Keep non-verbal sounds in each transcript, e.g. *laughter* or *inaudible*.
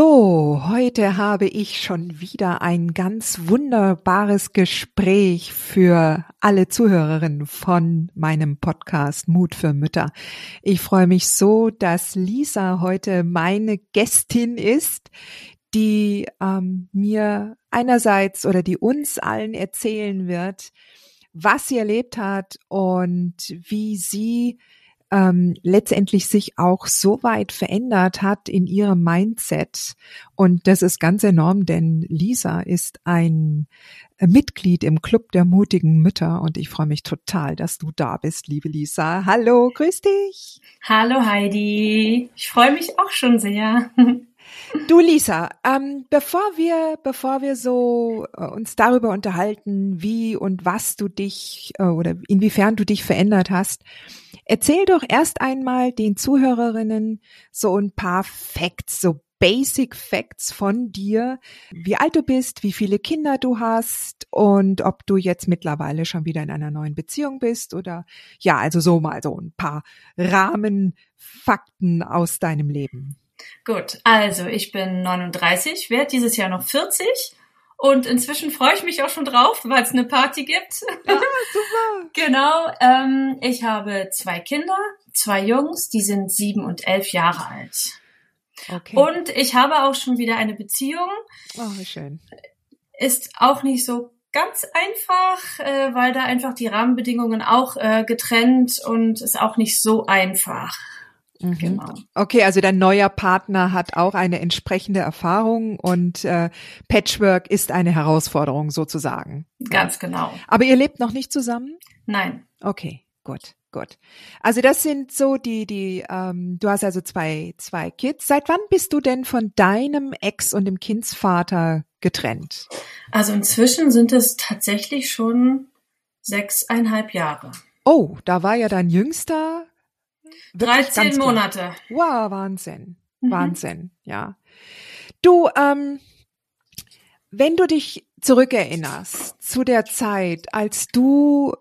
So, heute habe ich schon wieder ein ganz wunderbares Gespräch für alle Zuhörerinnen von meinem Podcast Mut für Mütter. Ich freue mich so, dass Lisa heute meine Gästin ist, die ähm, mir einerseits oder die uns allen erzählen wird, was sie erlebt hat und wie sie ähm, letztendlich sich auch so weit verändert hat in ihrem Mindset. Und das ist ganz enorm, denn Lisa ist ein Mitglied im Club der mutigen Mütter und ich freue mich total, dass du da bist, liebe Lisa. Hallo, grüß dich. Hallo Heidi, ich freue mich auch schon sehr. *laughs* Du Lisa, ähm, bevor wir, bevor wir so äh, uns darüber unterhalten, wie und was du dich äh, oder inwiefern du dich verändert hast, erzähl doch erst einmal den Zuhörerinnen so ein paar Facts, so Basic Facts von dir, wie alt du bist, wie viele Kinder du hast und ob du jetzt mittlerweile schon wieder in einer neuen Beziehung bist oder ja, also so mal so ein paar Rahmenfakten aus deinem Leben. Gut, also ich bin 39, werde dieses Jahr noch 40 und inzwischen freue ich mich auch schon drauf, weil es eine Party gibt. Ja, *laughs* super. genau. Ähm, ich habe zwei Kinder, zwei Jungs, die sind sieben und elf Jahre alt. Okay. Und ich habe auch schon wieder eine Beziehung. Oh, wie schön. Ist auch nicht so ganz einfach, äh, weil da einfach die Rahmenbedingungen auch äh, getrennt und ist auch nicht so einfach. Mhm. Genau. Okay, also dein neuer Partner hat auch eine entsprechende Erfahrung und äh, Patchwork ist eine Herausforderung sozusagen. Ganz genau. Aber ihr lebt noch nicht zusammen? Nein. Okay, gut, gut. Also das sind so die, die, ähm, du hast also zwei, zwei Kids. Seit wann bist du denn von deinem Ex und dem Kindsvater getrennt? Also inzwischen sind es tatsächlich schon sechseinhalb Jahre. Oh, da war ja dein Jüngster 13 Monate. Wow, Wahnsinn. Mhm. Wahnsinn, ja. Du, ähm, wenn du dich zurückerinnerst zu der Zeit, als du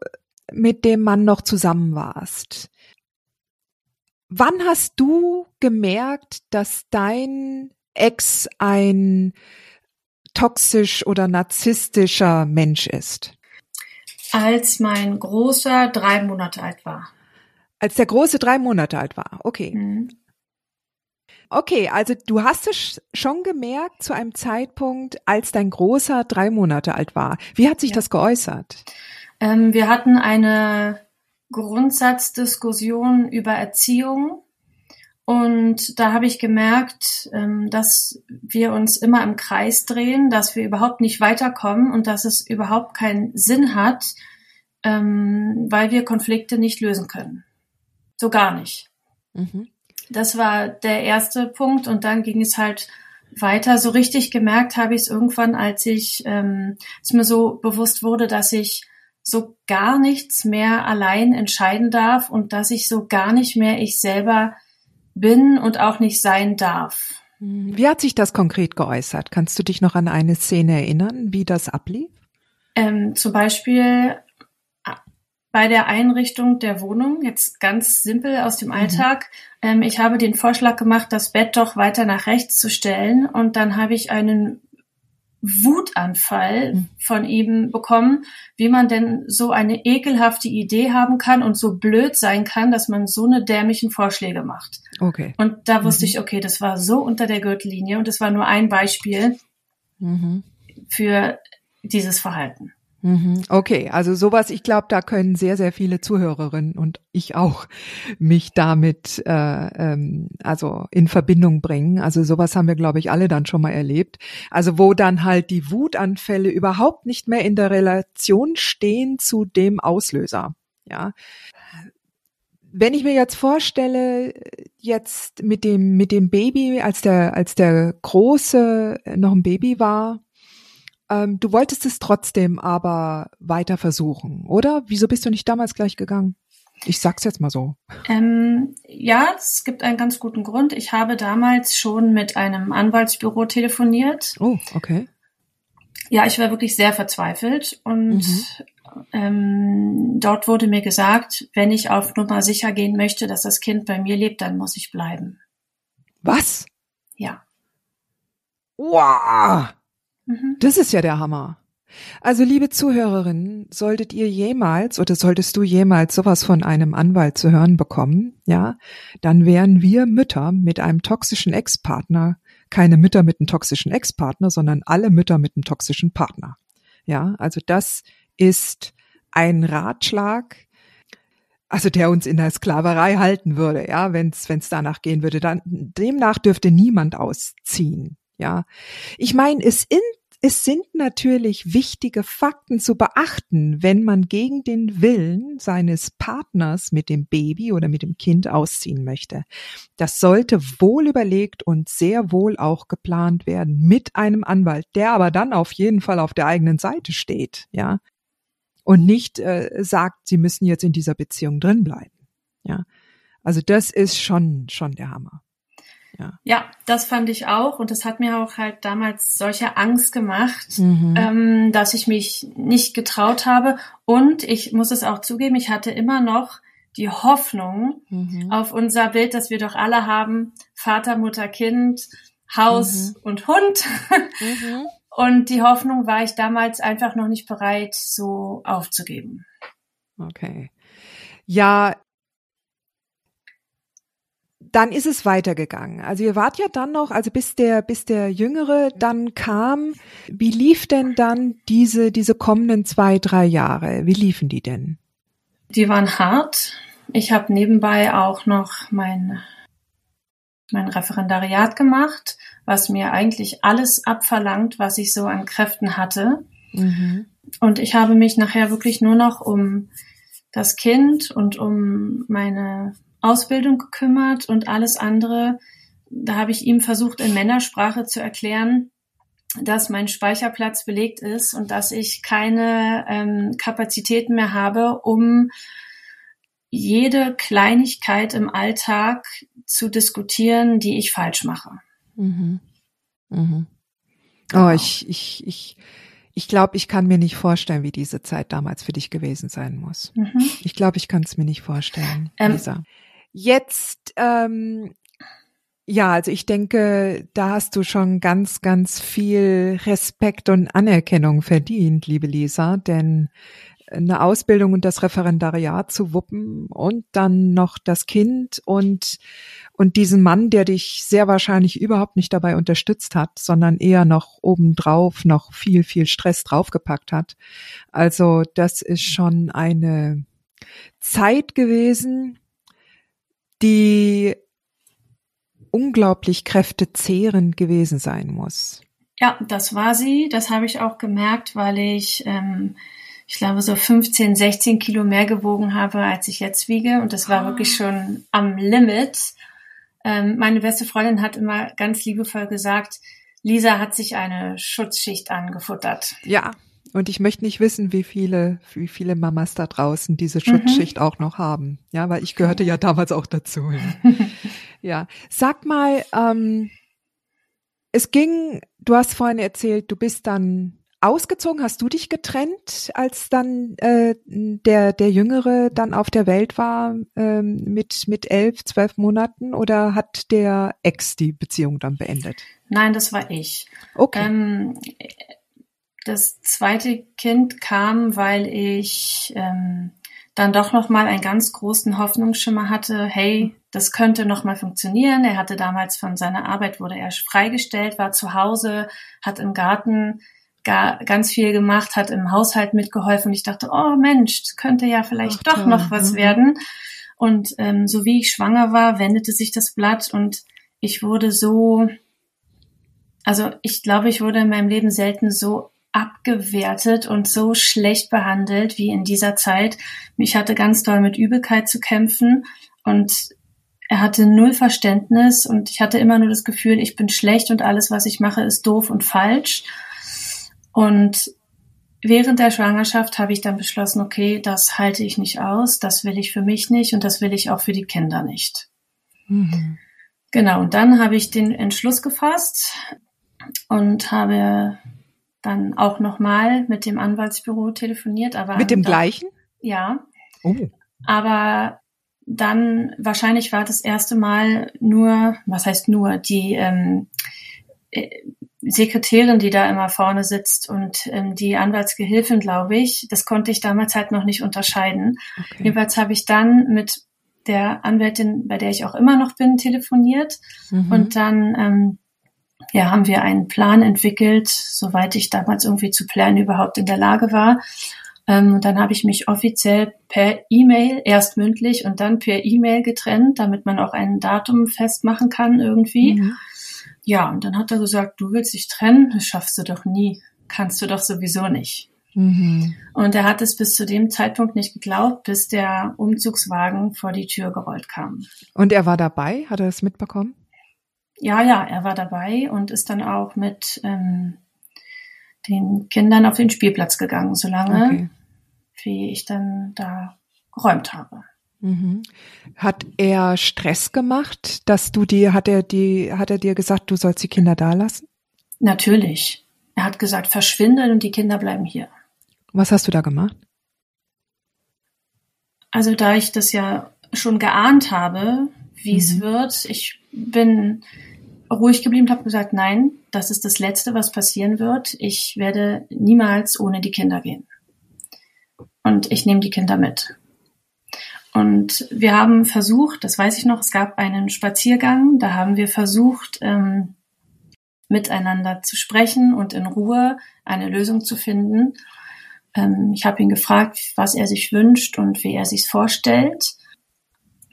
mit dem Mann noch zusammen warst, wann hast du gemerkt, dass dein Ex ein toxisch oder narzisstischer Mensch ist? Als mein Großer drei Monate alt war. Als der Große drei Monate alt war. Okay. Mhm. Okay, also du hast es schon gemerkt zu einem Zeitpunkt, als dein Großer drei Monate alt war. Wie hat sich ja. das geäußert? Ähm, wir hatten eine Grundsatzdiskussion über Erziehung. Und da habe ich gemerkt, ähm, dass wir uns immer im Kreis drehen, dass wir überhaupt nicht weiterkommen und dass es überhaupt keinen Sinn hat, ähm, weil wir Konflikte nicht lösen können. So gar nicht. Mhm. Das war der erste Punkt und dann ging es halt weiter. So richtig gemerkt habe ich es irgendwann, als ich, ähm, es mir so bewusst wurde, dass ich so gar nichts mehr allein entscheiden darf und dass ich so gar nicht mehr ich selber bin und auch nicht sein darf. Wie hat sich das konkret geäußert? Kannst du dich noch an eine Szene erinnern, wie das ablief? Ähm, zum Beispiel bei der Einrichtung der Wohnung, jetzt ganz simpel aus dem mhm. Alltag. Ähm, ich habe den Vorschlag gemacht, das Bett doch weiter nach rechts zu stellen und dann habe ich einen Wutanfall mhm. von ihm bekommen, wie man denn so eine ekelhafte Idee haben kann und so blöd sein kann, dass man so eine dämlichen Vorschläge macht. Okay. Und da wusste mhm. ich, okay, das war so unter der Gürtellinie und das war nur ein Beispiel mhm. für dieses Verhalten. Mhm. Okay, also sowas, ich glaube, da können sehr, sehr viele Zuhörerinnen und ich auch mich damit äh, ähm, also in Verbindung bringen. Also sowas haben wir, glaube ich, alle dann schon mal erlebt. Also wo dann halt die Wutanfälle überhaupt nicht mehr in der Relation stehen zu dem Auslöser. Ja. Wenn ich mir jetzt vorstelle, jetzt mit dem mit dem Baby, als der als der große noch ein Baby war, ähm, du wolltest es trotzdem aber weiter versuchen, oder? Wieso bist du nicht damals gleich gegangen? Ich sag's jetzt mal so. Ähm, ja, es gibt einen ganz guten Grund. Ich habe damals schon mit einem Anwaltsbüro telefoniert. Oh, okay. Ja, ich war wirklich sehr verzweifelt und mhm. ähm, dort wurde mir gesagt, wenn ich auf Nummer sicher gehen möchte, dass das Kind bei mir lebt, dann muss ich bleiben. Was? Ja. Wow. Mhm. Das ist ja der Hammer. Also liebe Zuhörerinnen, solltet ihr jemals oder solltest du jemals sowas von einem Anwalt zu hören bekommen, ja, dann wären wir Mütter mit einem toxischen Ex-Partner keine Mütter mit einem toxischen Ex-Partner, sondern alle Mütter mit einem toxischen Partner. Ja, also das ist ein Ratschlag, also der uns in der Sklaverei halten würde, ja, wenn es danach gehen würde, dann demnach dürfte niemand ausziehen. Ja, ich meine, es in, es sind natürlich wichtige Fakten zu beachten, wenn man gegen den Willen seines Partners mit dem Baby oder mit dem Kind ausziehen möchte. Das sollte wohl überlegt und sehr wohl auch geplant werden mit einem Anwalt, der aber dann auf jeden Fall auf der eigenen Seite steht, ja. Und nicht äh, sagt, sie müssen jetzt in dieser Beziehung drin bleiben. Ja. Also das ist schon, schon der Hammer. Ja. ja, das fand ich auch und das hat mir auch halt damals solche Angst gemacht, mhm. ähm, dass ich mich nicht getraut habe und ich muss es auch zugeben, ich hatte immer noch die Hoffnung mhm. auf unser Bild, das wir doch alle haben, Vater, Mutter, Kind, Haus mhm. und Hund. Mhm. *laughs* Und die Hoffnung war ich damals einfach noch nicht bereit, so aufzugeben. Okay. Ja, dann ist es weitergegangen. Also ihr wart ja dann noch, also bis der, bis der Jüngere dann kam, wie lief denn dann diese, diese kommenden zwei, drei Jahre? Wie liefen die denn? Die waren hart. Ich habe nebenbei auch noch mein, mein Referendariat gemacht, was mir eigentlich alles abverlangt, was ich so an Kräften hatte. Mhm. Und ich habe mich nachher wirklich nur noch um das Kind und um meine Ausbildung gekümmert und alles andere. Da habe ich ihm versucht, in Männersprache zu erklären, dass mein Speicherplatz belegt ist und dass ich keine ähm, Kapazitäten mehr habe, um jede Kleinigkeit im Alltag zu diskutieren, die ich falsch mache. Mhm. Mhm. Oh, ich, ich, ich, ich glaube, ich kann mir nicht vorstellen, wie diese Zeit damals für dich gewesen sein muss. Mhm. Ich glaube, ich kann es mir nicht vorstellen, ähm, Lisa. Jetzt, ähm, ja, also ich denke, da hast du schon ganz, ganz viel Respekt und Anerkennung verdient, liebe Lisa, denn eine Ausbildung und das Referendariat zu wuppen und dann noch das Kind und und diesen Mann, der dich sehr wahrscheinlich überhaupt nicht dabei unterstützt hat, sondern eher noch obendrauf noch viel, viel Stress draufgepackt hat. Also das ist schon eine Zeit gewesen, die unglaublich kräftezehrend gewesen sein muss. Ja, das war sie. Das habe ich auch gemerkt, weil ich, ähm, ich glaube, so 15, 16 Kilo mehr gewogen habe, als ich jetzt wiege. Und das war ah. wirklich schon am Limit. Ähm, meine beste Freundin hat immer ganz liebevoll gesagt, Lisa hat sich eine Schutzschicht angefuttert. Ja, und ich möchte nicht wissen, wie viele, wie viele Mamas da draußen diese Schutzschicht mhm. auch noch haben. Ja, weil ich gehörte ja damals auch dazu. Ja, *laughs* ja. sag mal, ähm, es ging, du hast vorhin erzählt, du bist dann ausgezogen, hast du dich getrennt, als dann äh, der der Jüngere dann auf der Welt war ähm, mit mit elf, zwölf Monaten oder hat der Ex die Beziehung dann beendet? Nein, das war ich. Okay. Ähm, das zweite Kind kam, weil ich ähm, dann doch noch mal einen ganz großen Hoffnungsschimmer hatte. Hey, das könnte noch mal funktionieren. Er hatte damals von seiner Arbeit wurde er freigestellt, war zu Hause, hat im Garten gar, ganz viel gemacht, hat im Haushalt mitgeholfen. Ich dachte, oh Mensch, das könnte ja vielleicht Ach, doch toll. noch was mhm. werden. Und ähm, so wie ich schwanger war, wendete sich das Blatt und ich wurde so, also ich glaube, ich wurde in meinem Leben selten so abgewertet und so schlecht behandelt wie in dieser Zeit. Ich hatte ganz doll mit Übelkeit zu kämpfen und er hatte null Verständnis und ich hatte immer nur das Gefühl, ich bin schlecht und alles, was ich mache, ist doof und falsch. Und während der Schwangerschaft habe ich dann beschlossen, okay, das halte ich nicht aus, das will ich für mich nicht und das will ich auch für die Kinder nicht. Mhm. Genau, und dann habe ich den Entschluss gefasst und habe dann auch nochmal mit dem Anwaltsbüro telefoniert. Aber mit dem da, gleichen? Ja. Oh. Aber dann wahrscheinlich war das erste Mal nur, was heißt nur, die ähm, äh, Sekretärin, die da immer vorne sitzt und ähm, die Anwaltsgehilfin, glaube ich, das konnte ich damals halt noch nicht unterscheiden. Okay. Jedenfalls habe ich dann mit der Anwältin, bei der ich auch immer noch bin, telefoniert mhm. und dann ähm, ja, haben wir einen Plan entwickelt, soweit ich damals irgendwie zu planen überhaupt in der Lage war. Ähm, und dann habe ich mich offiziell per E-Mail, erst mündlich und dann per E-Mail getrennt, damit man auch ein Datum festmachen kann irgendwie. Mhm. Ja, und dann hat er gesagt, du willst dich trennen, das schaffst du doch nie, kannst du doch sowieso nicht. Mhm. Und er hat es bis zu dem Zeitpunkt nicht geglaubt, bis der Umzugswagen vor die Tür gerollt kam. Und er war dabei? Hat er es mitbekommen? Ja, ja, er war dabei und ist dann auch mit ähm, den Kindern auf den Spielplatz gegangen, solange okay. wie ich dann da geräumt habe. Mhm. Hat er Stress gemacht, dass du die, hat er die, hat er dir gesagt, du sollst die Kinder da lassen? Natürlich. Er hat gesagt, verschwinde und die Kinder bleiben hier. Was hast du da gemacht? Also da ich das ja schon geahnt habe, wie mhm. es wird, ich bin ruhig geblieben, habe gesagt, nein, das ist das Letzte, was passieren wird. Ich werde niemals ohne die Kinder gehen. Und ich nehme die Kinder mit. Und wir haben versucht, das weiß ich noch, es gab einen Spaziergang, da haben wir versucht, ähm, miteinander zu sprechen und in Ruhe eine Lösung zu finden. Ähm, ich habe ihn gefragt, was er sich wünscht und wie er sich vorstellt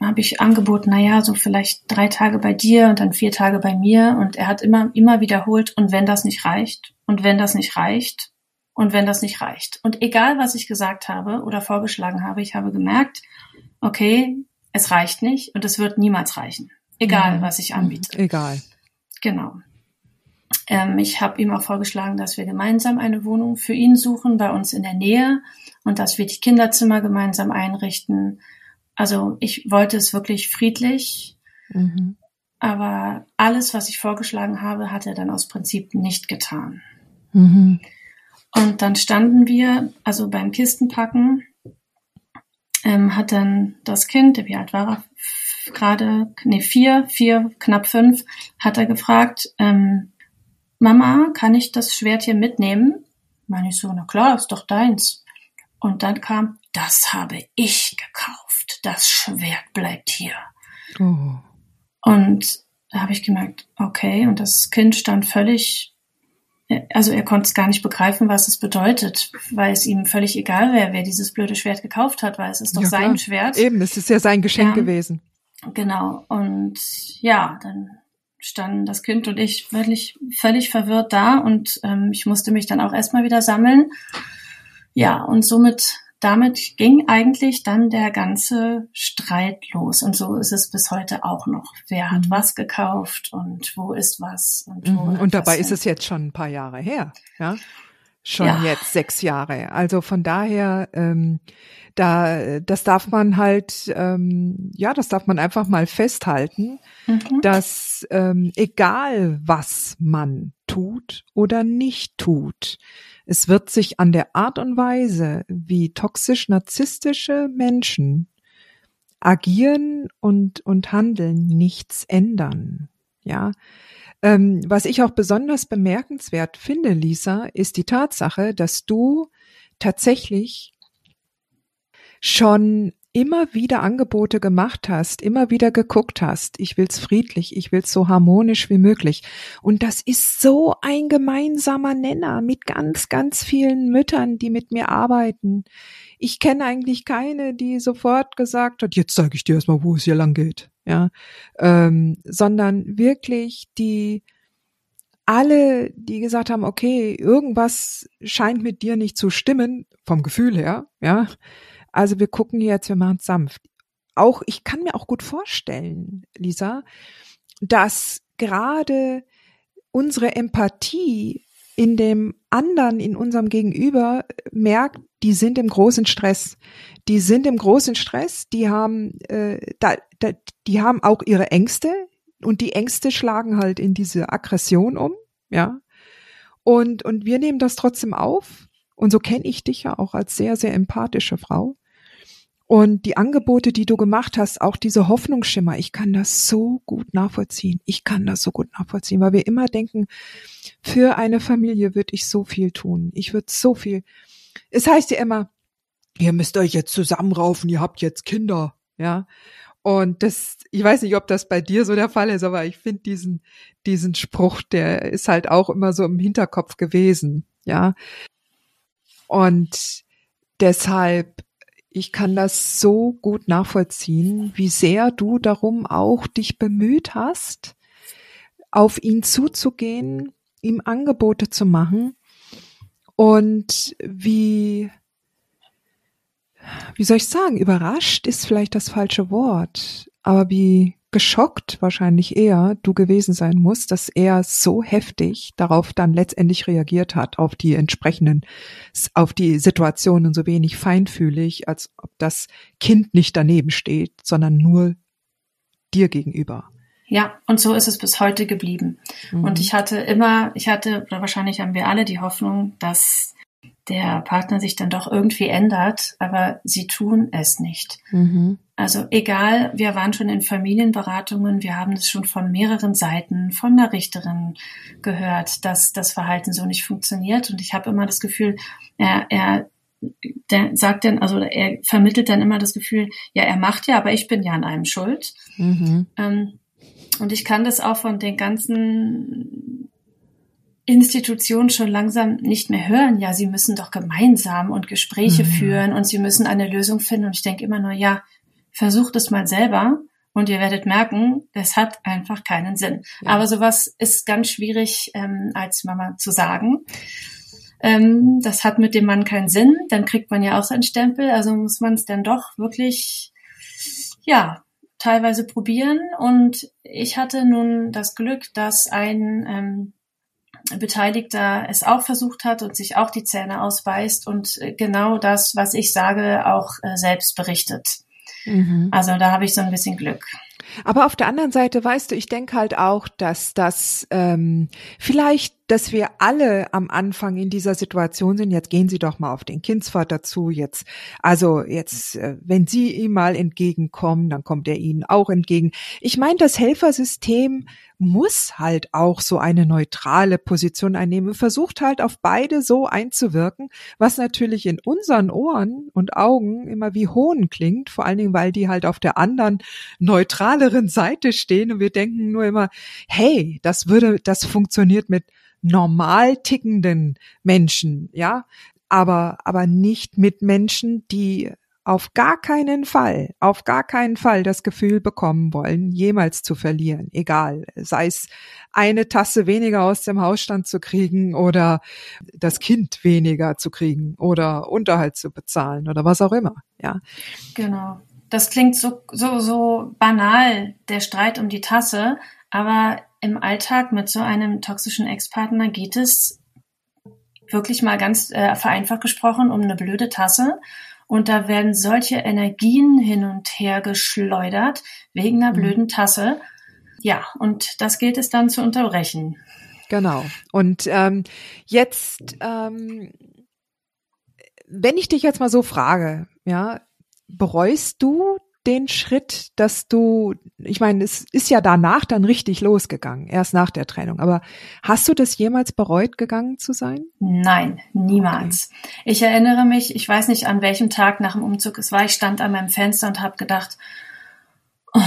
habe ich angeboten, na ja, so vielleicht drei Tage bei dir und dann vier Tage bei mir. Und er hat immer, immer wiederholt, und wenn das nicht reicht, und wenn das nicht reicht, und wenn das nicht reicht. Und egal, was ich gesagt habe oder vorgeschlagen habe, ich habe gemerkt, okay, es reicht nicht und es wird niemals reichen. Egal, mhm. was ich anbiete. Egal. Genau. Ähm, ich habe ihm auch vorgeschlagen, dass wir gemeinsam eine Wohnung für ihn suchen, bei uns in der Nähe und dass wir die Kinderzimmer gemeinsam einrichten also ich wollte es wirklich friedlich, mhm. aber alles, was ich vorgeschlagen habe, hat er dann aus Prinzip nicht getan. Mhm. Und dann standen wir, also beim Kistenpacken, ähm, hat dann das Kind, wie alt war er? Gerade, nee, vier, vier, knapp fünf, hat er gefragt, ähm, Mama, kann ich das Schwert hier mitnehmen? Meine ich so, na klar, ist doch deins. Und dann kam, das habe ich gekauft. Das Schwert bleibt hier. Oh. Und da habe ich gemerkt, okay, und das Kind stand völlig, also er konnte es gar nicht begreifen, was es bedeutet, weil es ihm völlig egal wäre, wer dieses blöde Schwert gekauft hat, weil es ist doch ja, sein Schwert. Eben, es ist ja sein Geschenk ja, gewesen. Genau. Und ja, dann standen das Kind und ich wirklich völlig verwirrt da und ähm, ich musste mich dann auch erstmal wieder sammeln. Ja, und somit damit ging eigentlich dann der ganze Streit los. Und so ist es bis heute auch noch. Wer hat mhm. was gekauft und wo ist was? Und, mhm. und dabei ist es jetzt schon ein paar Jahre her, ja? Schon ja. jetzt sechs Jahre. Also von daher, ähm, da, das darf man halt, ähm, ja, das darf man einfach mal festhalten, mhm. dass ähm, egal was man tut oder nicht tut, es wird sich an der Art und Weise, wie toxisch-narzisstische Menschen agieren und, und handeln, nichts ändern. Ja. Ähm, was ich auch besonders bemerkenswert finde, Lisa, ist die Tatsache, dass du tatsächlich schon immer wieder Angebote gemacht hast, immer wieder geguckt hast, ich will's friedlich, ich will's so harmonisch wie möglich. Und das ist so ein gemeinsamer Nenner mit ganz, ganz vielen Müttern, die mit mir arbeiten. Ich kenne eigentlich keine, die sofort gesagt hat, jetzt sage ich dir erstmal, wo es hier lang geht. Ja, ähm, sondern wirklich die alle, die gesagt haben, okay, irgendwas scheint mit dir nicht zu stimmen, vom Gefühl her, ja, also wir gucken jetzt, wir machen es sanft. Auch, ich kann mir auch gut vorstellen, Lisa, dass gerade unsere Empathie in dem anderen, in unserem Gegenüber merkt, die sind im großen Stress. Die sind im großen Stress, die haben, äh, da, da, die haben auch ihre Ängste und die Ängste schlagen halt in diese Aggression um, ja. Und, und wir nehmen das trotzdem auf. Und so kenne ich dich ja auch als sehr, sehr empathische Frau. Und die Angebote, die du gemacht hast, auch diese Hoffnungsschimmer, ich kann das so gut nachvollziehen. Ich kann das so gut nachvollziehen, weil wir immer denken, für eine Familie würde ich so viel tun. Ich würde so viel. Es heißt ja immer, ihr müsst euch jetzt zusammenraufen, ihr habt jetzt Kinder, ja. Und das, ich weiß nicht, ob das bei dir so der Fall ist, aber ich finde diesen, diesen Spruch, der ist halt auch immer so im Hinterkopf gewesen, ja. Und deshalb ich kann das so gut nachvollziehen, wie sehr du darum auch dich bemüht hast, auf ihn zuzugehen, ihm Angebote zu machen. Und wie, wie soll ich sagen, überrascht ist vielleicht das falsche Wort, aber wie geschockt wahrscheinlich eher du gewesen sein musst, dass er so heftig darauf dann letztendlich reagiert hat, auf die entsprechenden, auf die Situationen so wenig feinfühlig, als ob das Kind nicht daneben steht, sondern nur dir gegenüber. Ja, und so ist es bis heute geblieben. Mhm. Und ich hatte immer, ich hatte, oder wahrscheinlich haben wir alle die Hoffnung, dass der Partner sich dann doch irgendwie ändert, aber sie tun es nicht. Mhm. Also egal, wir waren schon in Familienberatungen, wir haben es schon von mehreren Seiten, von der Richterin gehört, dass das Verhalten so nicht funktioniert. Und ich habe immer das Gefühl, er, er der sagt dann, also er vermittelt dann immer das Gefühl, ja, er macht ja, aber ich bin ja an einem schuld. Mhm. Ähm, und ich kann das auch von den ganzen Institutionen schon langsam nicht mehr hören, ja, sie müssen doch gemeinsam und Gespräche mhm. führen und sie müssen eine Lösung finden. Und ich denke immer nur, ja, versucht es mal selber und ihr werdet merken, es hat einfach keinen Sinn. Ja. Aber sowas ist ganz schwierig ähm, als Mama zu sagen. Ähm, das hat mit dem Mann keinen Sinn, dann kriegt man ja auch seinen Stempel, also muss man es dann doch wirklich, ja, teilweise probieren. Und ich hatte nun das Glück, dass ein ähm, Beteiligter es auch versucht hat und sich auch die Zähne ausbeißt und äh, genau das, was ich sage, auch äh, selbst berichtet. Mhm. Also da habe ich so ein bisschen Glück. Aber auf der anderen Seite, weißt du, ich denke halt auch, dass das ähm, vielleicht, dass wir alle am Anfang in dieser Situation sind. Jetzt gehen Sie doch mal auf den Kindsvater zu. Jetzt, also jetzt, äh, wenn Sie ihm mal entgegenkommen, dann kommt er Ihnen auch entgegen. Ich meine, das Helfersystem muss halt auch so eine neutrale Position einnehmen, versucht halt auf beide so einzuwirken, was natürlich in unseren Ohren und Augen immer wie Hohn klingt, vor allen Dingen, weil die halt auf der anderen neutraleren Seite stehen und wir denken nur immer, hey, das würde, das funktioniert mit normal tickenden Menschen, ja, aber, aber nicht mit Menschen, die auf gar keinen Fall, auf gar keinen Fall das Gefühl bekommen wollen, jemals zu verlieren, egal, sei es eine Tasse weniger aus dem Hausstand zu kriegen oder das Kind weniger zu kriegen oder Unterhalt zu bezahlen oder was auch immer, ja. Genau. Das klingt so, so, so banal, der Streit um die Tasse, aber im Alltag mit so einem toxischen Ex-Partner geht es wirklich mal ganz äh, vereinfacht gesprochen um eine blöde Tasse und da werden solche Energien hin und her geschleudert wegen einer mhm. blöden Tasse. Ja, und das gilt es dann zu unterbrechen. Genau. Und ähm, jetzt, ähm, wenn ich dich jetzt mal so frage, ja, bereust du den Schritt, dass du, ich meine, es ist ja danach dann richtig losgegangen, erst nach der Trennung. Aber hast du das jemals bereut, gegangen zu sein? Nein, niemals. Okay. Ich erinnere mich, ich weiß nicht, an welchem Tag nach dem Umzug es war. Ich stand an meinem Fenster und habe gedacht, oh,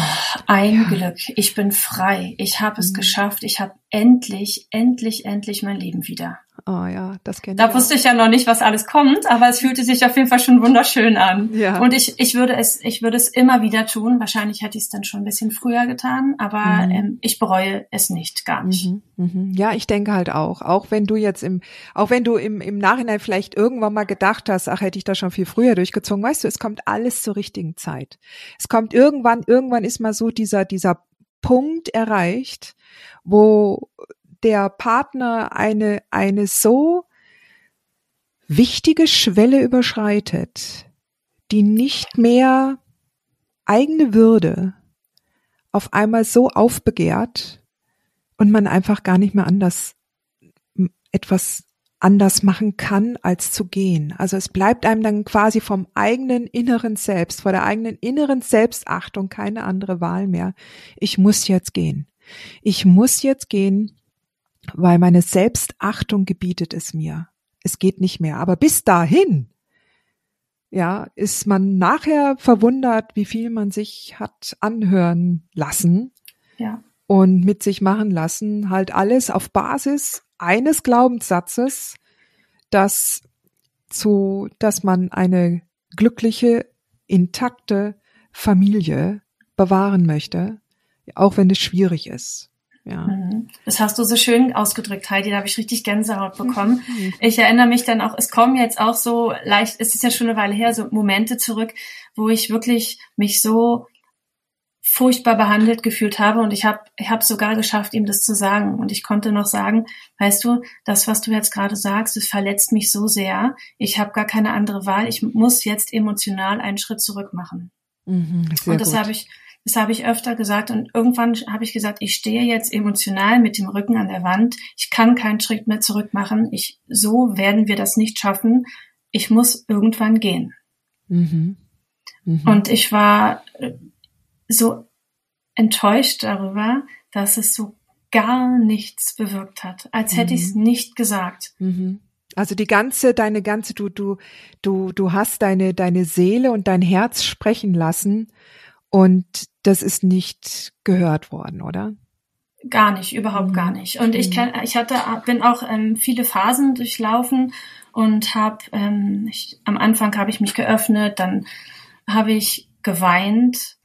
ein ja. Glück, ich bin frei, ich habe es mhm. geschafft, ich habe endlich, endlich, endlich mein Leben wieder. Oh ja, das kenne ich. Da wusste ich ja noch nicht, was alles kommt, aber es fühlte sich auf jeden Fall schon wunderschön an. Ja. Und ich, ich würde es, ich würde es immer wieder tun. Wahrscheinlich hätte ich es dann schon ein bisschen früher getan, aber mhm. ähm, ich bereue es nicht, gar nicht. Mhm, mhm. Ja, ich denke halt auch. Auch wenn du jetzt im, auch wenn du im, im Nachhinein vielleicht irgendwann mal gedacht hast, ach, hätte ich das schon viel früher durchgezogen, weißt du, es kommt alles zur richtigen Zeit. Es kommt irgendwann, irgendwann ist mal so dieser, dieser Punkt erreicht, wo der Partner eine, eine so wichtige Schwelle überschreitet, die nicht mehr eigene Würde auf einmal so aufbegehrt und man einfach gar nicht mehr anders etwas anders machen kann, als zu gehen. Also es bleibt einem dann quasi vom eigenen inneren Selbst, vor der eigenen inneren Selbstachtung keine andere Wahl mehr. Ich muss jetzt gehen. Ich muss jetzt gehen, weil meine Selbstachtung gebietet es mir. Es geht nicht mehr. Aber bis dahin, ja, ist man nachher verwundert, wie viel man sich hat anhören lassen. Ja. Und mit sich machen lassen, halt alles auf Basis eines Glaubenssatzes, dass zu, dass man eine glückliche, intakte Familie bewahren möchte, auch wenn es schwierig ist. Ja. Mhm. Das hast du so schön ausgedrückt, Heidi. Da habe ich richtig Gänsehaut bekommen. Mhm. Ich erinnere mich dann auch, es kommen jetzt auch so leicht, es ist ja schon eine Weile her, so Momente zurück, wo ich wirklich mich so furchtbar behandelt gefühlt habe und ich habe ich hab sogar geschafft, ihm das zu sagen. Und ich konnte noch sagen, weißt du, das, was du jetzt gerade sagst, das verletzt mich so sehr. Ich habe gar keine andere Wahl. Ich muss jetzt emotional einen Schritt zurück machen. Mhm, und das habe ich, das habe ich öfter gesagt und irgendwann habe ich gesagt, ich stehe jetzt emotional mit dem Rücken an der Wand. Ich kann keinen Schritt mehr zurück machen. Ich, so werden wir das nicht schaffen. Ich muss irgendwann gehen. Mhm. Mhm. Und ich war so enttäuscht darüber, dass es so gar nichts bewirkt hat, als hätte ich es mhm. nicht gesagt. Mhm. Also die ganze, deine ganze, du, du, du, du hast deine, deine Seele und dein Herz sprechen lassen und das ist nicht gehört worden, oder? Gar nicht, überhaupt mhm. gar nicht. Und ich, kenn, ich hatte, bin auch ähm, viele Phasen durchlaufen und habe, ähm, am Anfang habe ich mich geöffnet, dann habe ich geweint,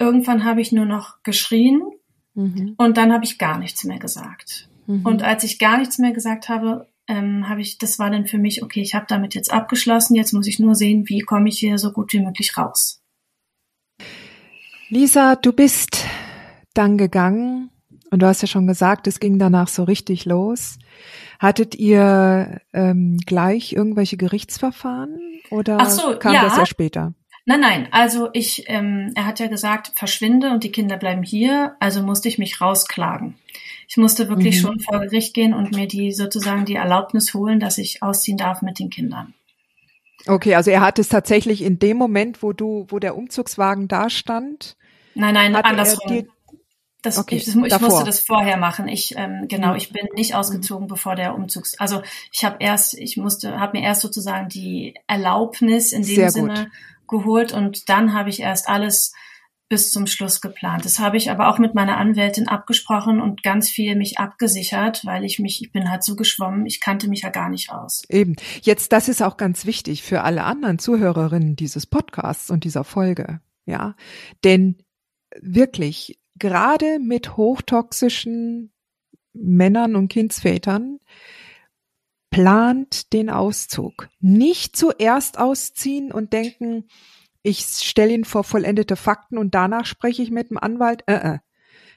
irgendwann habe ich nur noch geschrien mhm. und dann habe ich gar nichts mehr gesagt. Mhm. Und als ich gar nichts mehr gesagt habe, ähm, habe ich, das war dann für mich, okay, ich habe damit jetzt abgeschlossen, jetzt muss ich nur sehen, wie komme ich hier so gut wie möglich raus. Lisa, du bist dann gegangen und du hast ja schon gesagt, es ging danach so richtig los. Hattet ihr ähm, gleich irgendwelche Gerichtsverfahren oder so, kam ja. das ja später? Nein, nein. Also ich, ähm, er hat ja gesagt, verschwinde und die Kinder bleiben hier. Also musste ich mich rausklagen. Ich musste wirklich mhm. schon vor Gericht gehen und mir die sozusagen die Erlaubnis holen, dass ich ausziehen darf mit den Kindern. Okay, also er hat es tatsächlich in dem Moment, wo du, wo der Umzugswagen da stand, Nein, nein, andersrum. Das, okay, ich, ich musste das vorher machen. Ich ähm, genau, ich bin nicht ausgezogen, bevor der Umzugs. Also ich habe erst, ich musste, habe mir erst sozusagen die Erlaubnis in dem Sehr Sinne gut. Geholt und dann habe ich erst alles bis zum Schluss geplant. Das habe ich aber auch mit meiner Anwältin abgesprochen und ganz viel mich abgesichert, weil ich mich, ich bin halt so geschwommen, ich kannte mich ja gar nicht aus. Eben. Jetzt, das ist auch ganz wichtig für alle anderen Zuhörerinnen dieses Podcasts und dieser Folge. Ja, denn wirklich gerade mit hochtoxischen Männern und Kindsvätern plant den Auszug. Nicht zuerst ausziehen und denken, ich stelle ihn vor vollendete Fakten und danach spreche ich mit dem Anwalt. Äh, äh.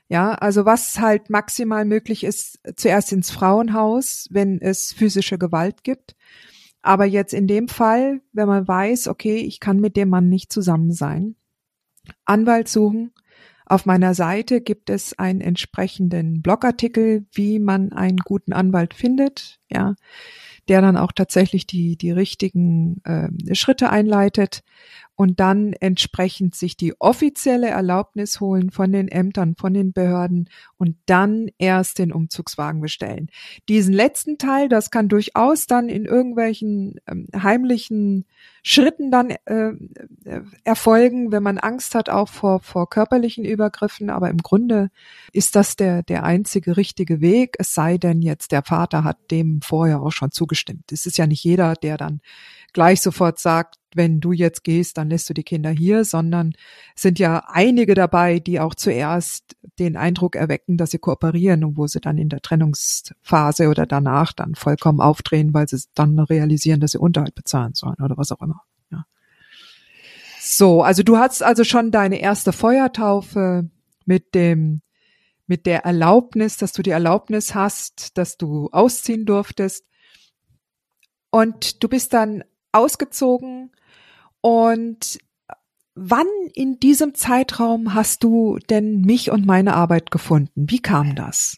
Ja, also was halt maximal möglich ist, zuerst ins Frauenhaus, wenn es physische Gewalt gibt. Aber jetzt in dem Fall, wenn man weiß, okay, ich kann mit dem Mann nicht zusammen sein, Anwalt suchen, auf meiner Seite gibt es einen entsprechenden Blogartikel, wie man einen guten Anwalt findet, ja, der dann auch tatsächlich die, die richtigen äh, Schritte einleitet. Und dann entsprechend sich die offizielle Erlaubnis holen von den Ämtern, von den Behörden und dann erst den Umzugswagen bestellen. Diesen letzten Teil, das kann durchaus dann in irgendwelchen ähm, heimlichen Schritten dann äh, äh, erfolgen, wenn man Angst hat auch vor, vor körperlichen Übergriffen. Aber im Grunde ist das der, der einzige richtige Weg, es sei denn jetzt der Vater hat dem vorher auch schon zugestimmt. Es ist ja nicht jeder, der dann gleich sofort sagt, wenn du jetzt gehst, dann lässt du die Kinder hier, sondern sind ja einige dabei, die auch zuerst den Eindruck erwecken, dass sie kooperieren und wo sie dann in der Trennungsphase oder danach dann vollkommen aufdrehen, weil sie dann realisieren, dass sie Unterhalt bezahlen sollen oder was auch immer. Ja. So, also du hast also schon deine erste Feuertaufe mit dem mit der Erlaubnis, dass du die Erlaubnis hast, dass du ausziehen durftest. Und du bist dann ausgezogen und wann in diesem Zeitraum hast du denn mich und meine Arbeit gefunden? Wie kam das?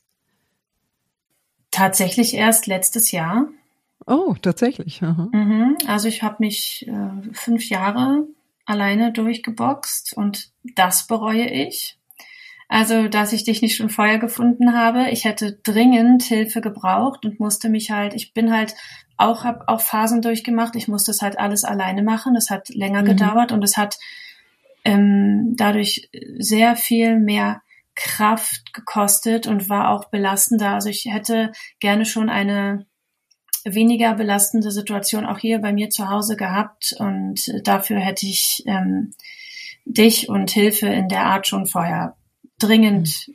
Tatsächlich erst letztes Jahr. Oh, tatsächlich. Mhm. Also ich habe mich äh, fünf Jahre alleine durchgeboxt und das bereue ich. Also, dass ich dich nicht schon vorher gefunden habe. Ich hätte dringend Hilfe gebraucht und musste mich halt, ich bin halt auch, habe auch Phasen durchgemacht. Ich musste es halt alles alleine machen. Das hat länger mhm. gedauert und es hat ähm, dadurch sehr viel mehr Kraft gekostet und war auch belastender. Also ich hätte gerne schon eine weniger belastende Situation auch hier bei mir zu Hause gehabt und dafür hätte ich ähm, dich und Hilfe in der Art schon vorher dringend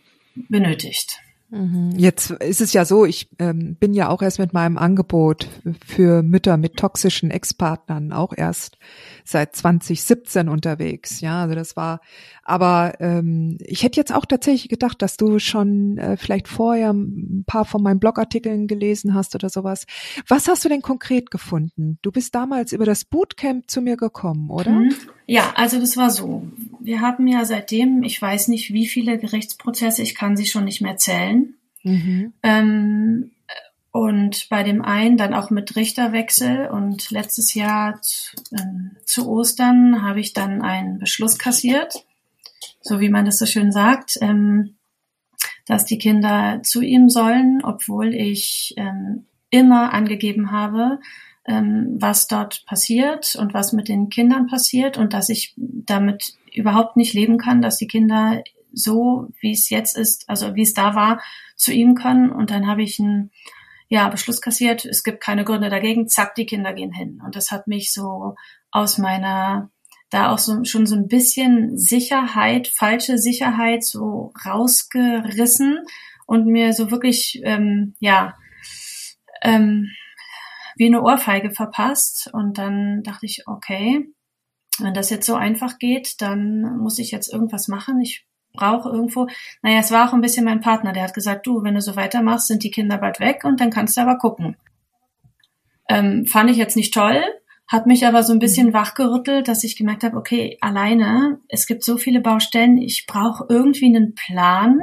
benötigt. Mhm. Jetzt ist es ja so, ich ähm, bin ja auch erst mit meinem Angebot für Mütter mit toxischen Ex-Partnern auch erst seit 2017 unterwegs. Ja, also das war, aber ähm, ich hätte jetzt auch tatsächlich gedacht, dass du schon äh, vielleicht vorher ein paar von meinen Blogartikeln gelesen hast oder sowas. Was hast du denn konkret gefunden? Du bist damals über das Bootcamp zu mir gekommen, oder? Mhm. Ja, also das war so. Wir haben ja seitdem, ich weiß nicht, wie viele Gerichtsprozesse, ich kann sie schon nicht mehr zählen. Mhm. Ähm, und bei dem einen dann auch mit Richterwechsel. Und letztes Jahr zu, ähm, zu Ostern habe ich dann einen Beschluss kassiert, so wie man das so schön sagt, ähm, dass die Kinder zu ihm sollen, obwohl ich ähm, immer angegeben habe, ähm, was dort passiert und was mit den Kindern passiert und dass ich damit überhaupt nicht leben kann, dass die Kinder so, wie es jetzt ist, also wie es da war, zu ihm können. Und dann habe ich einen ja, Beschluss kassiert, es gibt keine Gründe dagegen, zack, die Kinder gehen hin. Und das hat mich so aus meiner, da auch so, schon so ein bisschen Sicherheit, falsche Sicherheit so rausgerissen und mir so wirklich, ähm, ja, ähm, wie eine Ohrfeige verpasst. Und dann dachte ich, okay, wenn das jetzt so einfach geht, dann muss ich jetzt irgendwas machen. Ich brauche irgendwo. Naja, es war auch ein bisschen mein Partner, der hat gesagt, du, wenn du so weitermachst, sind die Kinder bald weg und dann kannst du aber gucken. Ähm, fand ich jetzt nicht toll, hat mich aber so ein bisschen mhm. wachgerüttelt, dass ich gemerkt habe, okay, alleine, es gibt so viele Baustellen, ich brauche irgendwie einen Plan.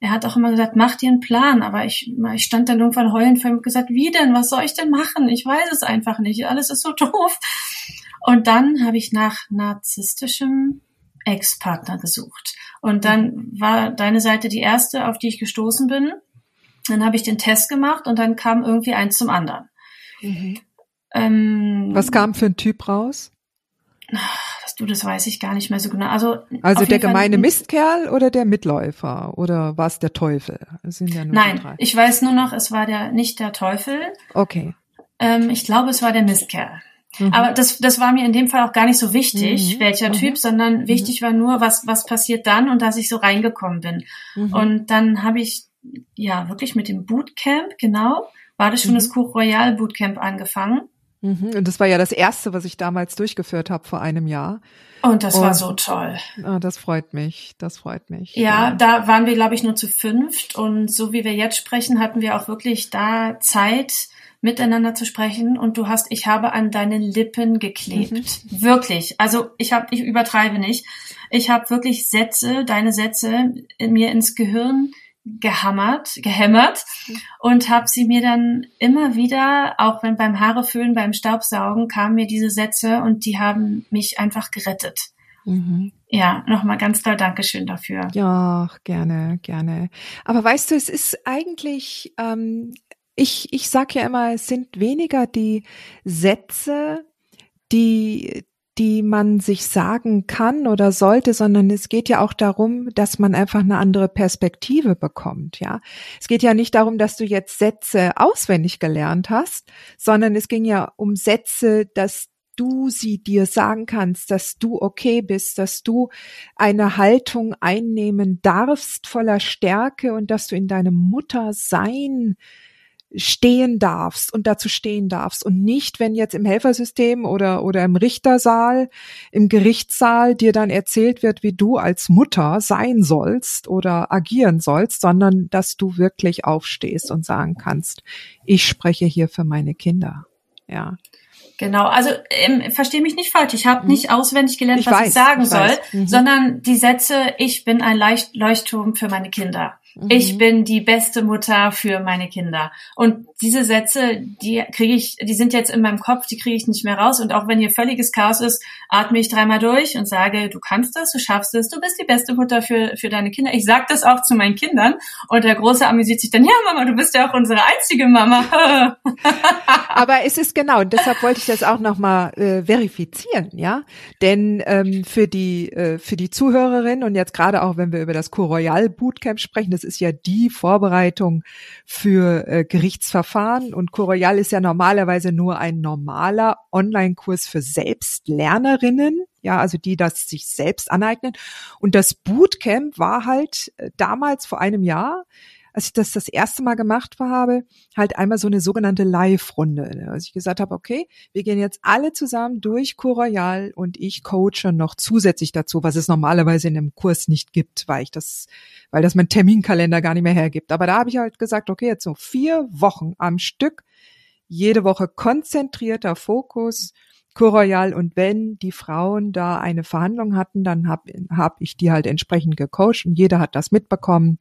Er hat auch immer gesagt, mach dir einen Plan, aber ich, ich stand dann irgendwann heulend vor ihm und gesagt, wie denn, was soll ich denn machen? Ich weiß es einfach nicht, alles ist so *laughs* doof. Und dann habe ich nach narzisstischem Ex-Partner gesucht. Und dann war deine Seite die erste, auf die ich gestoßen bin. Dann habe ich den Test gemacht und dann kam irgendwie eins zum anderen. Mhm. Ähm, Was kam für ein Typ raus? *sighs* Das, du, das weiß ich gar nicht mehr so genau. Also, also der gemeine Fall, Mistkerl oder der Mitläufer oder war es der Teufel? Ja Nein, ich weiß nur noch, es war der nicht der Teufel. Okay. Ähm, ich glaube, es war der Mistkerl. Mhm. Aber das, das war mir in dem Fall auch gar nicht so wichtig, mhm. welcher mhm. Typ, sondern mhm. wichtig war nur, was, was passiert dann und dass ich so reingekommen bin. Mhm. Und dann habe ich ja wirklich mit dem Bootcamp, genau, war das schon das Cour Royal Bootcamp angefangen. Und das war ja das erste, was ich damals durchgeführt habe vor einem Jahr. Und das und, war so toll. Ah, das freut mich, das freut mich. Ja, ja. da waren wir, glaube ich, nur zu fünft. Und so wie wir jetzt sprechen, hatten wir auch wirklich da Zeit, miteinander zu sprechen und du hast, ich habe an deinen Lippen geklebt. Mhm. Wirklich. Also ich habe, ich übertreibe nicht. Ich habe wirklich Sätze, deine Sätze mir ins Gehirn gehammert, gehämmert und habe sie mir dann immer wieder, auch wenn beim Haareföhnen, beim Staubsaugen, kamen mir diese Sätze und die haben mich einfach gerettet. Mhm. Ja, nochmal ganz doll Dankeschön dafür. Ja, gerne, gerne. Aber weißt du, es ist eigentlich, ähm, ich, ich sag ja immer, es sind weniger die Sätze, die, die man sich sagen kann oder sollte, sondern es geht ja auch darum, dass man einfach eine andere Perspektive bekommt, ja. Es geht ja nicht darum, dass du jetzt Sätze auswendig gelernt hast, sondern es ging ja um Sätze, dass du sie dir sagen kannst, dass du okay bist, dass du eine Haltung einnehmen darfst voller Stärke und dass du in deinem Muttersein stehen darfst und dazu stehen darfst und nicht, wenn jetzt im Helfersystem oder, oder im Richtersaal, im Gerichtssaal dir dann erzählt wird, wie du als Mutter sein sollst oder agieren sollst, sondern dass du wirklich aufstehst und sagen kannst, ich spreche hier für meine Kinder. Ja. Genau, also ähm, verstehe mich nicht falsch. Ich habe mhm. nicht auswendig gelernt, ich was weiß, ich sagen ich soll, mhm. sondern die Sätze, ich bin ein Leuchtturm für meine Kinder. Ich mhm. bin die beste Mutter für meine Kinder. Und diese Sätze, die kriege ich, die sind jetzt in meinem Kopf, die kriege ich nicht mehr raus. Und auch wenn hier völliges Chaos ist, atme ich dreimal durch und sage, du kannst es, du schaffst es, du bist die beste Mutter für, für deine Kinder. Ich sage das auch zu meinen Kindern. Und der Große amüsiert sich dann, ja Mama, du bist ja auch unsere einzige Mama. *laughs* Aber es ist genau, und deshalb wollte ich das auch nochmal äh, verifizieren, ja. Denn ähm, für die, äh, für die Zuhörerin und jetzt gerade auch, wenn wir über das Co Royal Bootcamp sprechen, das ist ja die Vorbereitung für äh, Gerichtsverfahren und Coroyal ist ja normalerweise nur ein normaler Online-Kurs für Selbstlernerinnen, ja, also die das sich selbst aneignen. Und das Bootcamp war halt äh, damals vor einem Jahr als ich das das erste Mal gemacht habe, halt einmal so eine sogenannte Live-Runde. Also ich gesagt habe, okay, wir gehen jetzt alle zusammen durch Royal und ich coache noch zusätzlich dazu, was es normalerweise in einem Kurs nicht gibt, weil ich das, weil das mein Terminkalender gar nicht mehr hergibt. Aber da habe ich halt gesagt, okay, jetzt so vier Wochen am Stück, jede Woche konzentrierter Fokus, Royal und wenn die Frauen da eine Verhandlung hatten, dann habe hab ich die halt entsprechend gecoacht und jeder hat das mitbekommen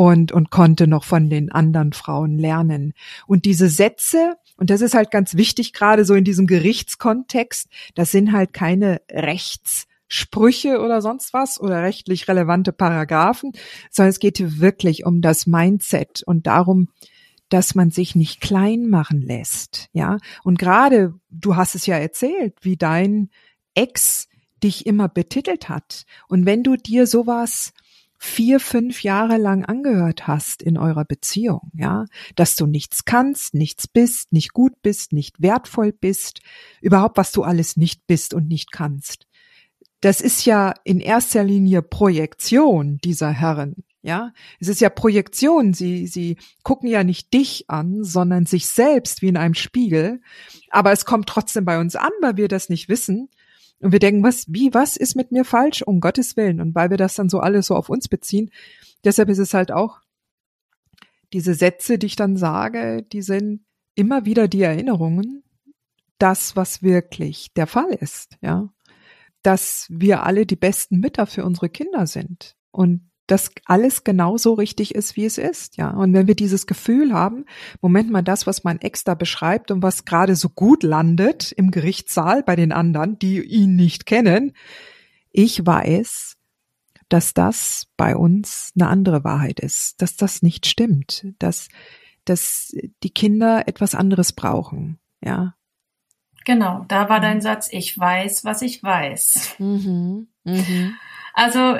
und, und konnte noch von den anderen Frauen lernen. Und diese Sätze, und das ist halt ganz wichtig, gerade so in diesem Gerichtskontext, das sind halt keine Rechtssprüche oder sonst was oder rechtlich relevante Paragraphen, sondern es geht hier wirklich um das Mindset und darum, dass man sich nicht klein machen lässt, ja. Und gerade, du hast es ja erzählt, wie dein Ex dich immer betitelt hat. Und wenn du dir sowas vier, fünf Jahre lang angehört hast in eurer Beziehung, ja, dass du nichts kannst, nichts bist, nicht gut bist, nicht wertvoll bist, überhaupt was du alles nicht bist und nicht kannst. Das ist ja in erster Linie Projektion dieser Herren, ja. Es ist ja Projektion. Sie, sie gucken ja nicht dich an, sondern sich selbst wie in einem Spiegel. Aber es kommt trotzdem bei uns an, weil wir das nicht wissen. Und wir denken, was, wie, was ist mit mir falsch? Um Gottes Willen. Und weil wir das dann so alles so auf uns beziehen, deshalb ist es halt auch, diese Sätze, die ich dann sage, die sind immer wieder die Erinnerungen, das, was wirklich der Fall ist, ja. Dass wir alle die besten Mütter für unsere Kinder sind. Und dass alles genauso richtig ist, wie es ist, ja. Und wenn wir dieses Gefühl haben, Moment mal, das, was mein Ex da beschreibt und was gerade so gut landet im Gerichtssaal bei den anderen, die ihn nicht kennen, ich weiß, dass das bei uns eine andere Wahrheit ist, dass das nicht stimmt, dass, dass die Kinder etwas anderes brauchen, ja. Genau, da war dein mhm. Satz, ich weiß, was ich weiß. Mhm. Mhm. Also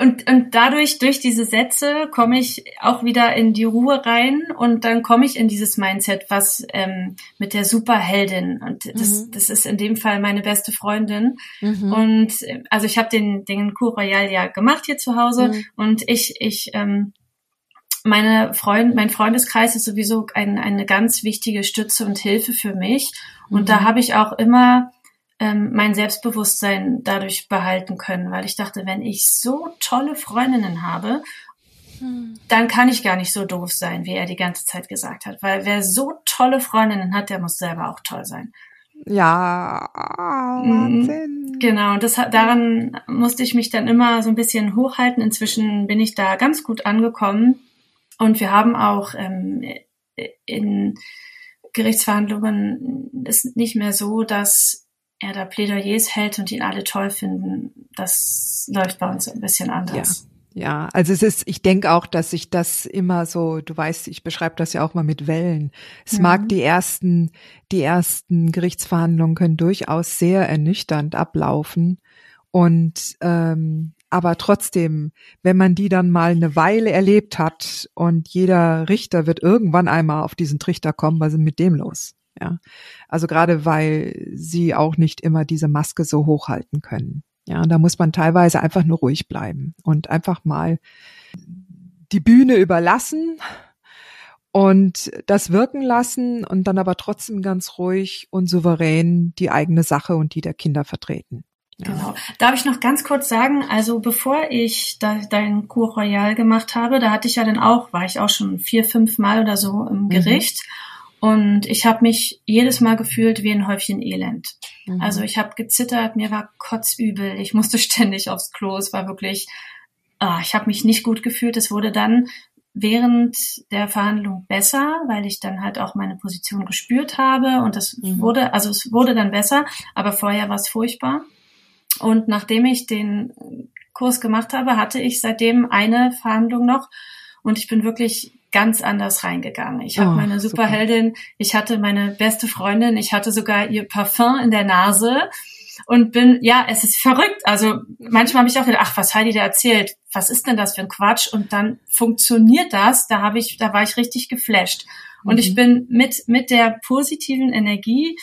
und, und dadurch, durch diese Sätze, komme ich auch wieder in die Ruhe rein und dann komme ich in dieses Mindset, was ähm, mit der Superheldin und das, mhm. das ist in dem Fall meine beste Freundin. Mhm. Und also ich habe den, den Coup Royal ja gemacht hier zu Hause mhm. und ich, ich ähm, meine Freund, mein Freundeskreis ist sowieso ein, eine ganz wichtige Stütze und Hilfe für mich. Und da mhm. habe ich auch immer ähm, mein Selbstbewusstsein dadurch behalten können, weil ich dachte, wenn ich so tolle Freundinnen habe, hm. dann kann ich gar nicht so doof sein, wie er die ganze Zeit gesagt hat. Weil wer so tolle Freundinnen hat, der muss selber auch toll sein. Ja, Mhm. Wahnsinn. Genau, das hat, daran musste ich mich dann immer so ein bisschen hochhalten. Inzwischen bin ich da ganz gut angekommen. Und wir haben auch ähm, in Gerichtsverhandlungen ist nicht mehr so, dass er da Plädoyers hält und ihn alle toll finden. Das läuft bei uns ein bisschen anders. Ja, also es ist, ich denke auch, dass sich das immer so, du weißt, ich beschreibe das ja auch mal mit Wellen. Es Mhm. mag die ersten, die ersten Gerichtsverhandlungen können durchaus sehr ernüchternd ablaufen. Und ähm, aber trotzdem, wenn man die dann mal eine Weile erlebt hat und jeder Richter wird irgendwann einmal auf diesen Trichter kommen, was ist mit dem los? Ja, also gerade weil sie auch nicht immer diese Maske so hochhalten können. Ja, da muss man teilweise einfach nur ruhig bleiben und einfach mal die Bühne überlassen und das wirken lassen und dann aber trotzdem ganz ruhig und souverän die eigene Sache und die der Kinder vertreten. Ja. Genau. Darf ich noch ganz kurz sagen, also bevor ich da, dein Cour Royal gemacht habe, da hatte ich ja dann auch, war ich auch schon vier, fünf Mal oder so im Gericht. Und ich habe mich jedes Mal gefühlt wie ein Häufchen Elend. Mhm. Also ich habe gezittert, mir war kotzübel, ich musste *laughs* ständig aufs Klo, es war wirklich, ah, ich habe mich nicht gut gefühlt. Es wurde dann während der Verhandlung besser, weil ich dann halt auch meine Position gespürt habe und das Mhm. wurde, also es wurde dann besser, aber vorher war es furchtbar. Und nachdem ich den Kurs gemacht habe, hatte ich seitdem eine Verhandlung noch und ich bin wirklich ganz anders reingegangen. Ich habe Oh, meine super. Superheldin, ich hatte meine beste Freundin, ich hatte sogar ihr Parfum in der Nase und bin, ja, es ist verrückt. Also manchmal habe ich auch gedacht, ach, was Heidi da erzählt, was ist denn das für ein Quatsch? Und dann funktioniert das, da habe ich, da war ich richtig geflasht. Und Mhm. ich bin mit, mit der positiven Energie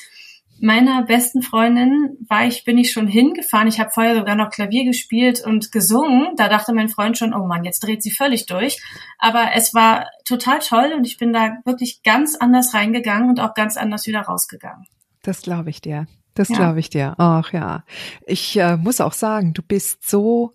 meiner besten Freundin war ich, bin ich schon hingefahren. Ich habe vorher sogar noch Klavier gespielt und gesungen. Da dachte mein Freund schon, oh Mann, jetzt dreht sie völlig durch. Aber es war total toll und ich bin da wirklich ganz anders reingegangen und auch ganz anders wieder rausgegangen. Das glaube ich dir. Das Ja. glaube ich dir. Ach ja. Ich äh, muss auch sagen, du bist so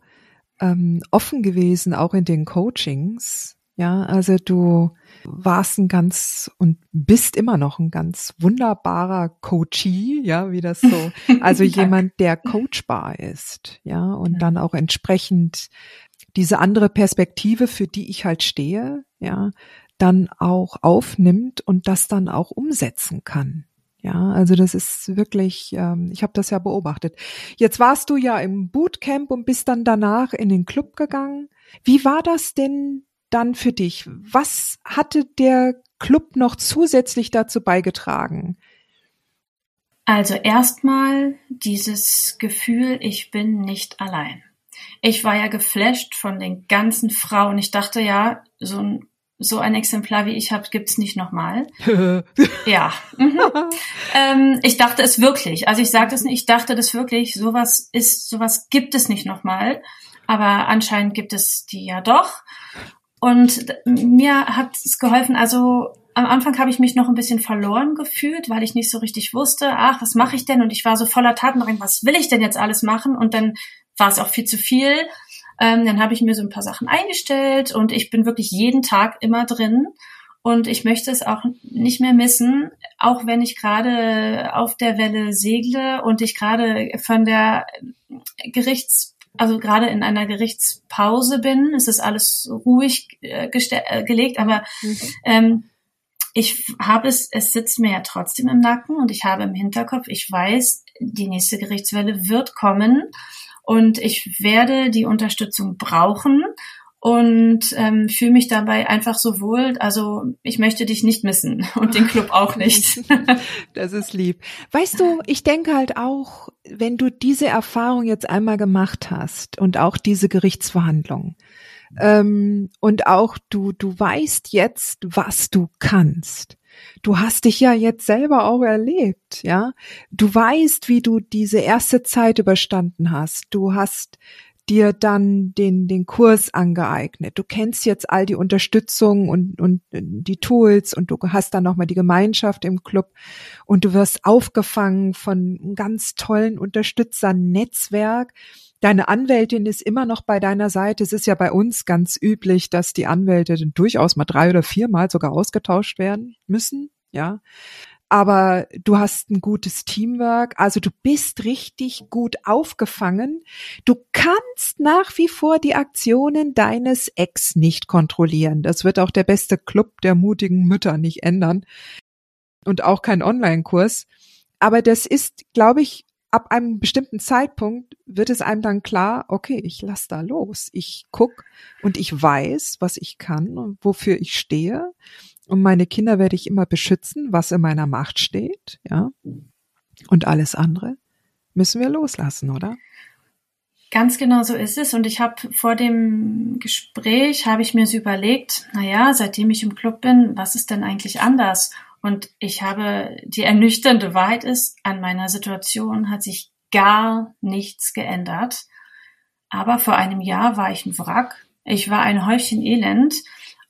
ähm, offen gewesen, auch in den Coachings. Ja, also du warst ein ganz und bist immer noch ein ganz wunderbarer Coachee, ja, wie das so, *laughs* also jemand, der coachbar ist, ja, und Ja. dann auch entsprechend diese andere Perspektive, für die ich halt stehe, ja, dann auch aufnimmt und das dann auch umsetzen kann. Ja, also das ist wirklich, ähm, ich habe das ja beobachtet. Jetzt warst du ja im Bootcamp und bist dann danach in den Club gegangen. Wie war das denn dann für dich? Was hatte der Club noch zusätzlich dazu beigetragen? Also erstmal dieses Gefühl, ich bin nicht allein. Ich war ja geflasht von den ganzen Frauen. Ich dachte ja, so ein, so ein Exemplar wie ich habe, gibt's nicht nochmal. *laughs* Ja. Mhm. ähm, ich dachte es wirklich. Also ich sage das nicht, ich dachte das wirklich. Sowas ist, sowas gibt es nicht nochmal. Aber anscheinend gibt es die ja doch. Und mir hat es geholfen, also am Anfang habe ich mich noch ein bisschen verloren gefühlt, weil ich nicht so richtig wusste, ach, was mache ich denn? Und ich war so voller Tatendrang, was will ich denn jetzt alles machen? Und dann war es auch viel zu viel. Ähm, dann habe ich mir so ein paar Sachen eingestellt und ich bin wirklich jeden Tag immer drin. Und ich möchte es auch nicht mehr missen, auch wenn ich gerade auf der Welle segle und ich gerade von der Gerichts, also gerade in einer Gerichtspause bin. Es ist alles ruhig äh, äh, gelegt, aber ähm, ich habe es, es sitzt mir ja trotzdem im Nacken und ich habe im Hinterkopf, ich weiß, die nächste Gerichtswelle wird kommen und ich werde die Unterstützung brauchen und ähm, fühle mich dabei einfach so wohl. Also ich möchte dich nicht missen *laughs* und den Club auch nicht. *laughs* Das ist lieb. Weißt du, ich denke halt auch, wenn du diese Erfahrung jetzt einmal gemacht hast und auch diese Gerichtsverhandlung ähm, und auch du, du weißt jetzt, was du kannst. Du hast dich ja jetzt selber auch erlebt, ja. Du weißt, wie du diese erste Zeit überstanden hast. Du hast dir dann den, den Kurs angeeignet. Du kennst jetzt all die Unterstützung und, und die Tools und du hast dann nochmal die Gemeinschaft im Club und du wirst aufgefangen von einem ganz tollen Unterstützernetzwerk. Deine Anwältin ist immer noch bei deiner Seite. Es ist ja bei uns ganz üblich, dass die Anwälte dann durchaus mal drei oder viermal sogar ausgetauscht werden müssen. Ja. Aber du hast ein gutes Teamwork, also du bist richtig gut aufgefangen. Du kannst nach wie vor die Aktionen deines Ex nicht kontrollieren. Das wird auch der beste Club der mutigen Mütter nicht ändern und auch kein Online-Kurs. Aber das ist, glaube ich, ab einem bestimmten Zeitpunkt wird es einem dann klar, okay, ich lass da los. Ich guck und ich weiß, was ich kann und wofür ich stehe. Und meine Kinder werde ich immer beschützen, was in meiner Macht steht, ja. Und alles andere müssen wir loslassen, oder? Ganz genau so ist es. Und ich habe vor dem Gespräch, habe ich mir so überlegt, na ja, seitdem ich im Club bin, was ist denn eigentlich anders? Und ich habe, die ernüchternde Wahrheit ist, an meiner Situation hat sich gar nichts geändert. Aber vor einem Jahr war ich ein Wrack. Ich war ein Häufchen Elend.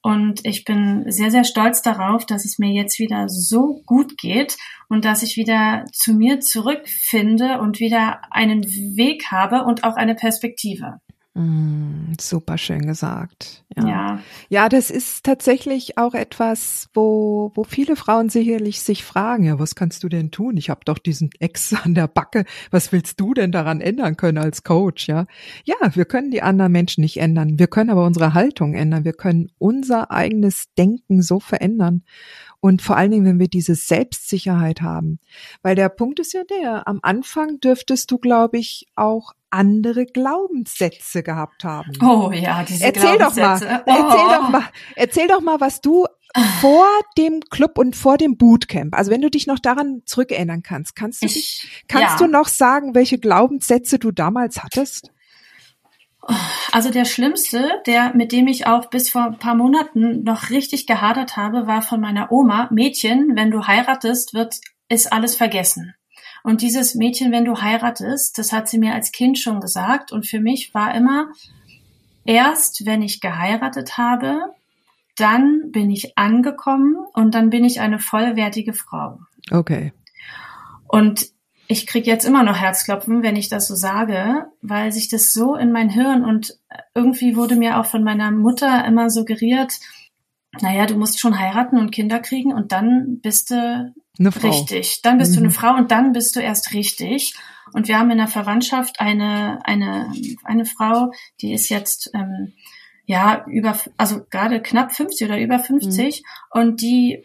Und ich bin sehr, sehr stolz darauf, dass es mir jetzt wieder so gut geht und dass ich wieder zu mir zurückfinde und wieder einen Weg habe und auch eine Perspektive. Mm, super schön gesagt. Ja. ja. ja. das ist tatsächlich auch etwas, wo, wo viele Frauen sicherlich sich fragen, ja, was kannst du denn tun? Ich habe doch diesen Ex *laughs* an der Backe. Was willst du denn daran ändern können als Coach? Ja, ja, wir können die anderen Menschen nicht ändern. Wir können aber unsere Haltung ändern. Wir können unser eigenes Denken so verändern. Und vor allen Dingen, wenn wir diese Selbstsicherheit haben. Weil der Punkt ist ja der, am Anfang dürftest du, glaube ich, auch andere Glaubenssätze gehabt haben. Oh ja, diese erzähl Glaubenssätze. Doch mal, oh. Erzähl doch mal, erzähl doch mal, was du vor dem Club und vor dem Bootcamp, also wenn du dich noch daran zurückerinnern kannst, kannst du, dich, kannst ja. du noch sagen, welche Glaubenssätze du damals hattest? Also der schlimmste, der mit dem ich auch bis vor ein paar Monaten noch richtig gehadert habe, war von meiner Oma. Mädchen, wenn du heiratest, wird ist alles vergessen. Und dieses Mädchen, wenn du heiratest, das hat sie mir als Kind schon gesagt. Und für mich war immer, erst wenn ich geheiratet habe, dann bin ich angekommen und dann bin ich eine vollwertige Frau. Okay. Und ich krieg jetzt immer noch Herzklopfen, wenn ich das so sage, weil sich das so in mein Hirn und irgendwie wurde mir auch von meiner Mutter immer suggeriert, naja, du musst schon heiraten und Kinder kriegen und dann bist du richtig. Dann bist mhm. du eine mhm. Frau und dann bist du erst richtig. Und wir haben in der Verwandtschaft eine, eine, eine Frau, die ist jetzt, ähm, ja, über, also gerade knapp 50 oder über 50 mhm. und die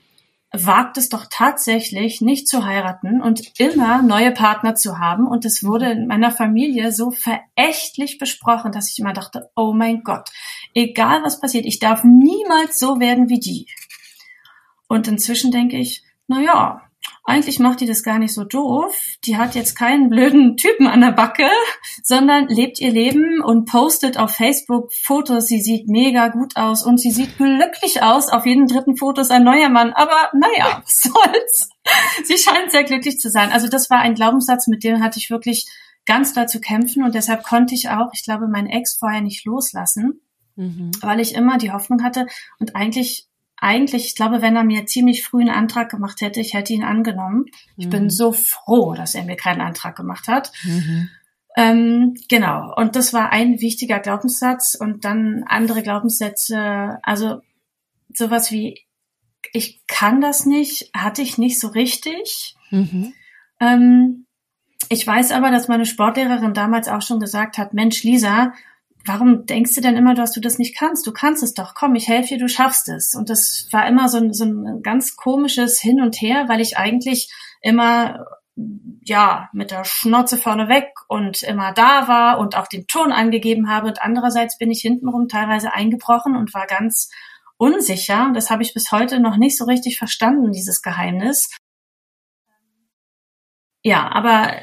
wagt es doch tatsächlich nicht zu heiraten und immer neue Partner zu haben. Und es wurde in meiner Familie so verächtlich besprochen, dass ich immer dachte, oh mein Gott, egal was passiert, ich darf niemals so werden wie die. Und inzwischen denke ich, na ja, eigentlich macht die das gar nicht so doof. Die hat jetzt keinen blöden Typen an der Backe, sondern lebt ihr Leben und postet auf Facebook Fotos. Sie sieht mega gut aus und sie sieht glücklich aus. Auf jedem dritten Foto ist ein neuer Mann. Aber naja, *laughs* was soll's. Sie scheint sehr glücklich zu sein. Also das war ein Glaubenssatz, mit dem hatte ich wirklich ganz da zu kämpfen und deshalb konnte ich auch, ich glaube, meinen Ex vorher nicht loslassen, mhm. weil ich immer die Hoffnung hatte und eigentlich eigentlich, ich glaube, wenn er mir ziemlich früh einen Antrag gemacht hätte, ich hätte ihn angenommen. Ich mhm. bin so froh, dass er mir keinen Antrag gemacht hat. Mhm. Ähm, genau. Und das war ein wichtiger Glaubenssatz und dann andere Glaubenssätze, also sowas wie, ich kann das nicht, hatte ich nicht so richtig. Mhm. Ähm, ich weiß aber, dass meine Sportlehrerin damals auch schon gesagt hat, Mensch, Lisa, warum denkst du denn immer, dass du das nicht kannst? Du kannst es doch, komm, ich helfe dir, du schaffst es. Und das war immer so ein, so ein ganz komisches Hin und Her, weil ich eigentlich immer ja, mit der Schnauze vorne weg und immer da war und auch den Ton angegeben habe. Und andererseits bin ich hintenrum teilweise eingebrochen und war ganz unsicher. Das habe ich bis heute noch nicht so richtig verstanden, dieses Geheimnis. Ja, aber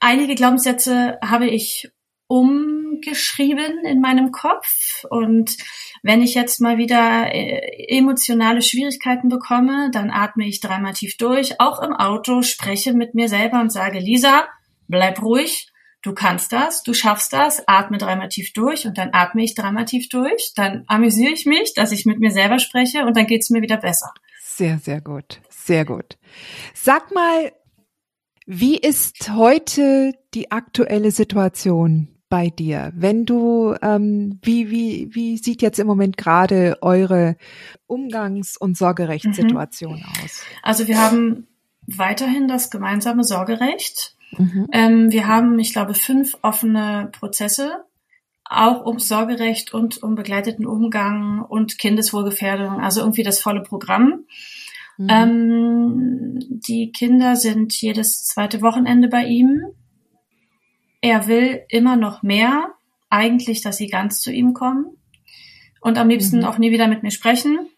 einige Glaubenssätze habe ich umgeschrieben in meinem Kopf. Und wenn ich jetzt mal wieder äh, emotionale Schwierigkeiten bekomme, dann atme ich dreimal tief durch, auch im Auto, spreche mit mir selber und sage, Lisa, bleib ruhig, du kannst das, du schaffst das, atme dreimal tief durch und dann atme ich dreimal tief durch, dann amüsiere ich mich, dass ich mit mir selber spreche und dann geht's mir wieder besser. Sehr, sehr gut, sehr gut. Sag mal, wie ist heute die aktuelle Situation bei dir? Wenn du, ähm, wie, wie, wie sieht jetzt im Moment gerade eure Umgangs- und Sorgerechtssituation mhm. aus? Also wir haben weiterhin das gemeinsame Sorgerecht. Mhm. Ähm, wir haben, ich glaube, fünf offene Prozesse, auch um Sorgerecht und um begleiteten Umgang und Kindeswohlgefährdung, also irgendwie das volle Programm. Mhm. Ähm, die Kinder sind jedes zweite Wochenende bei ihm. Er will immer noch mehr, eigentlich, dass sie ganz zu ihm kommen und am liebsten mhm. auch nie wieder mit mir sprechen.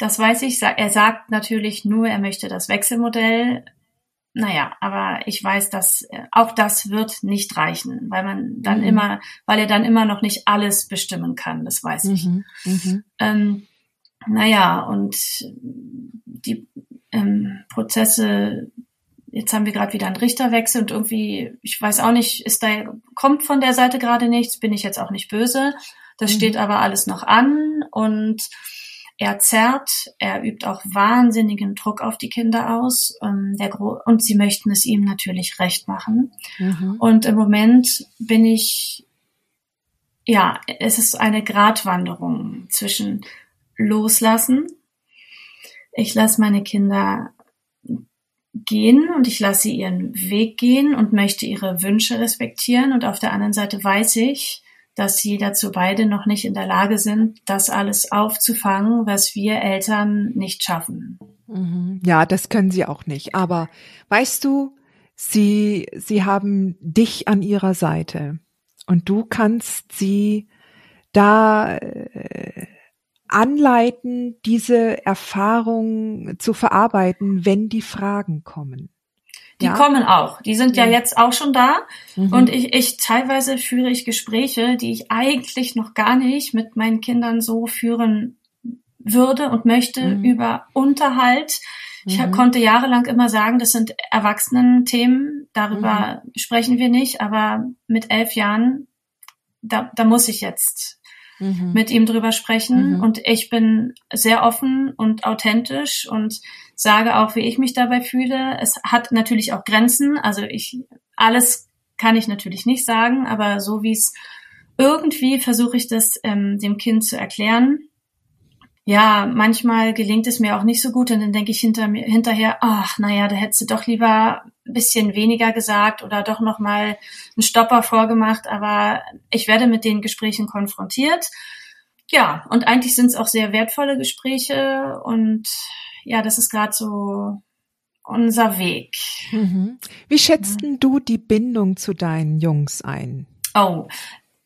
Das weiß ich. Er sagt natürlich nur, er möchte das Wechselmodell. Naja, aber ich weiß, dass äh, auch das wird nicht reichen, weil man dann mhm. immer, weil er dann immer noch nicht alles bestimmen kann. Das weiß ich. Mhm. mhm. Ähm, naja, und die ähm, Prozesse, jetzt haben wir gerade wieder einen Richterwechsel und irgendwie, ich weiß auch nicht, ist da, kommt von der Seite gerade nichts, bin ich jetzt auch nicht böse. Das mhm. steht aber alles noch an und er zerrt, er übt auch wahnsinnigen Druck auf die Kinder aus ähm, der Gro und sie möchten es ihm natürlich recht machen. Mhm. Und im Moment bin ich, ja, es ist eine Gratwanderung zwischen loslassen. Ich lasse meine Kinder gehen und ich lasse sie ihren Weg gehen und möchte ihre Wünsche respektieren. Und auf der anderen Seite weiß ich, dass sie dazu beide noch nicht in der Lage sind, das alles aufzufangen, was wir Eltern nicht schaffen. Mhm. Ja, das können sie auch nicht. Aber weißt du, sie, sie haben dich an ihrer Seite und du kannst sie da äh, anleiten, diese Erfahrung zu verarbeiten, wenn die Fragen kommen. Die ja. kommen auch. Die sind ja. ja jetzt auch schon da. Mhm. Und ich, ich teilweise führe ich Gespräche, die ich eigentlich noch gar nicht mit meinen Kindern so führen würde und möchte mhm. über Unterhalt. Ich mhm. konnte jahrelang immer sagen, das sind Erwachsenen-Themen, darüber mhm. sprechen wir nicht, aber mit elf Jahren, da, da muss ich jetzt mhm. mit ihm drüber sprechen. Mhm. Und ich bin sehr offen und authentisch und sage auch, wie ich mich dabei fühle. Es hat natürlich auch Grenzen. Also ich, alles kann ich natürlich nicht sagen, aber so wie es irgendwie versuche ich das ähm, dem Kind zu erklären. Ja, manchmal gelingt es mir auch nicht so gut und dann denke ich hinter mir, hinterher, ach, naja, da hättest du doch lieber ein bisschen weniger gesagt oder doch nochmal einen Stopper vorgemacht, aber ich werde mit den Gesprächen konfrontiert. Ja, und eigentlich sind es auch sehr wertvolle Gespräche und ja, das ist gerade so unser Weg. Mhm. Wie schätzt ja. du die Bindung zu deinen Jungs ein? Oh,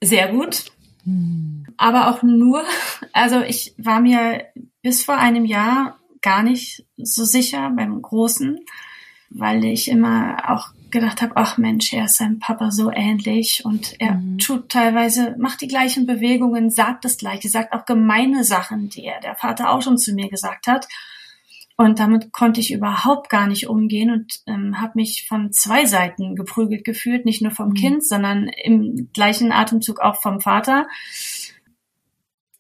sehr gut. Mhm. Aber auch nur, *laughs* also ich war mir bis vor einem Jahr gar nicht so sicher beim Großen, weil ich immer auch gedacht habe, ach Mensch, er ist seinem Papa so ähnlich und er mhm. tut teilweise, macht die gleichen Bewegungen, sagt das gleiche, sagt auch gemeine Sachen, die er der Vater auch schon zu mir gesagt hat. Und damit konnte ich überhaupt gar nicht umgehen und ähm, habe mich von zwei Seiten geprügelt gefühlt, nicht nur vom mhm. Kind, sondern im gleichen Atemzug auch vom Vater.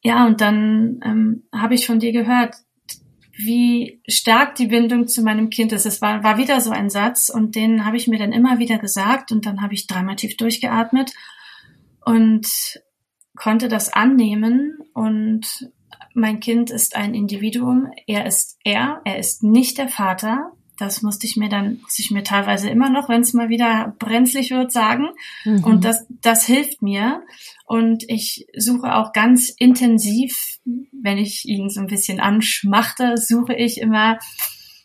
Ja, und dann ähm, habe ich von dir gehört, wie stark die Bindung zu meinem Kind ist. Es war, war wieder so ein Satz und den habe ich mir dann immer wieder gesagt und dann habe ich dreimal tief durchgeatmet und konnte das annehmen und mein Kind ist ein Individuum, er ist er, er ist nicht der Vater. Das musste ich mir dann, muss ich mir teilweise immer noch, wenn es mal wieder brenzlig wird, sagen. Mhm. Und das, das hilft mir. Und ich suche auch ganz intensiv, wenn ich ihn so ein bisschen anschmachte, suche ich immer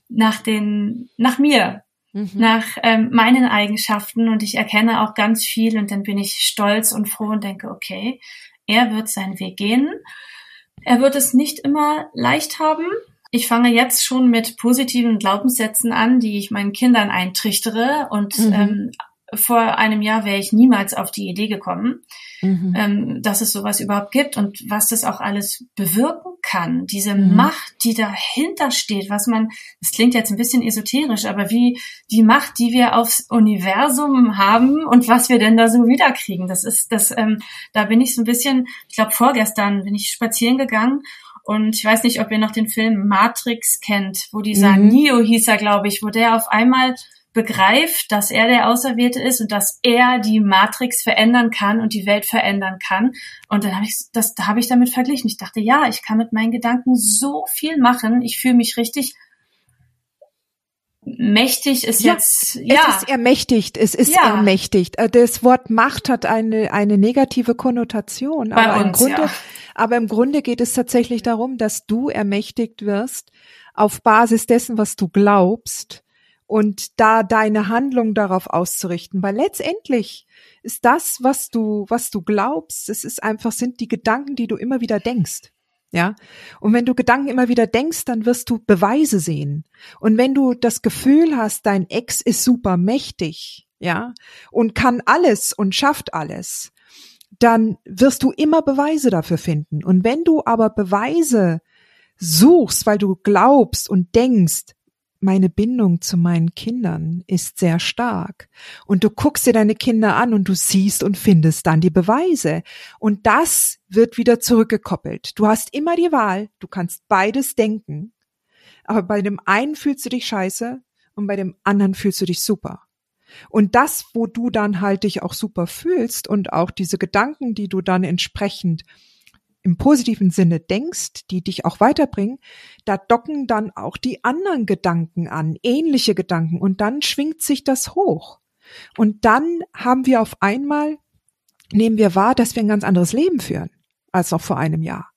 nach den, nach mir, mhm. nach ähm, meinen Eigenschaften und ich erkenne auch ganz viel und dann bin ich stolz und froh und denke, okay, er wird seinen Weg gehen er wird es nicht immer leicht haben. Ich fange jetzt schon mit positiven Glaubenssätzen an, die ich meinen Kindern eintrichtere. Und mhm. ähm, vor einem Jahr wäre ich niemals auf die Idee gekommen, mhm. ähm, dass es sowas überhaupt gibt und was das auch alles bewirken kann. Diese mhm. Macht, die dahinter steht, was man, das klingt jetzt ein bisschen esoterisch, aber wie die Macht, die wir aufs Universum haben und was wir denn da so wiederkriegen, das ist, das, ähm, da bin ich so ein bisschen, ich glaube vorgestern bin ich spazieren gegangen und ich weiß nicht, ob ihr noch den Film Matrix kennt, wo dieser mhm. Neo hieß er, glaube ich, wo der auf einmal begreift, dass er der Auserwählte ist und dass er die Matrix verändern kann und die Welt verändern kann. Und dann habe ich das, da habe ich damit verglichen. Ich dachte, ja, ich kann mit meinen Gedanken so viel machen. Ich fühle mich richtig mächtig ist ja, jetzt ja es ist ermächtigt es ist ja. ermächtigt äh, das Wort Macht hat eine eine negative Konnotation Bei aber uns, im Grunde ja. aber im Grunde geht es tatsächlich darum dass du ermächtigt wirst auf Basis dessen was du glaubst und da deine Handlung darauf auszurichten weil letztendlich ist das was du was du glaubst es ist einfach sind die Gedanken die du immer wieder denkst ja. Und wenn du Gedanken immer wieder denkst, dann wirst du Beweise sehen. Und wenn du das Gefühl hast, dein Ex ist super mächtig, ja, und kann alles und schafft alles, dann wirst du immer Beweise dafür finden. Und wenn du aber Beweise suchst, weil du glaubst und denkst, meine Bindung zu meinen Kindern ist sehr stark. Und du guckst dir deine Kinder an und du siehst und findest dann die Beweise. Und das wird wieder zurückgekoppelt. Du hast immer die Wahl, du kannst beides denken. Aber bei dem einen fühlst du dich scheiße und bei dem anderen fühlst du dich super. Und das, wo du dann halt dich auch super fühlst und auch diese Gedanken, die du dann entsprechend im positiven Sinne denkst, die dich auch weiterbringen, da docken dann auch die anderen Gedanken an, ähnliche Gedanken, und dann schwingt sich das hoch. Und dann haben wir auf einmal, nehmen wir wahr, dass wir ein ganz anderes Leben führen als noch vor einem Jahr.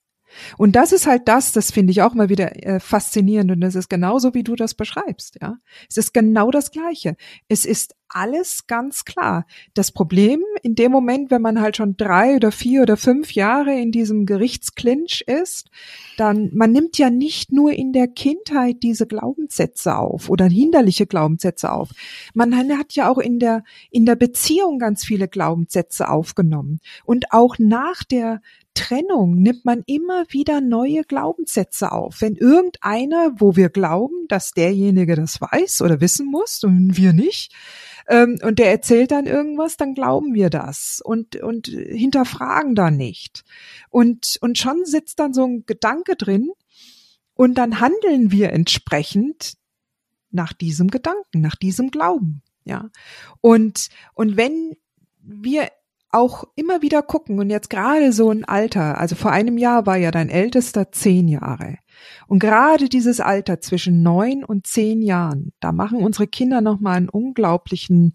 Und das ist halt das, das finde ich auch mal wieder äh, faszinierend und das ist genauso, wie du das beschreibst, ja. Es ist genau das Gleiche. Es ist alles ganz klar. Das Problem in dem Moment, wenn man halt schon drei oder vier oder fünf Jahre in diesem Gerichtsklinch ist, dann, man nimmt ja nicht nur in der Kindheit diese Glaubenssätze auf oder hinderliche Glaubenssätze auf. Man hat ja auch in der, in der Beziehung ganz viele Glaubenssätze aufgenommen. Und auch nach der, Trennung nimmt man immer wieder neue Glaubenssätze auf. Wenn irgendeiner, wo wir glauben, dass derjenige das weiß oder wissen muss und wir nicht, ähm, und der erzählt dann irgendwas, dann glauben wir das und, und hinterfragen da nicht. Und, und schon sitzt dann so ein Gedanke drin und dann handeln wir entsprechend nach diesem Gedanken, nach diesem Glauben. Ja. Und, und wenn wir auch immer wieder gucken und jetzt gerade so ein Alter, also vor einem Jahr war ja dein ältester zehn Jahre. Und gerade dieses Alter zwischen neun und zehn Jahren, da machen unsere Kinder nochmal einen unglaublichen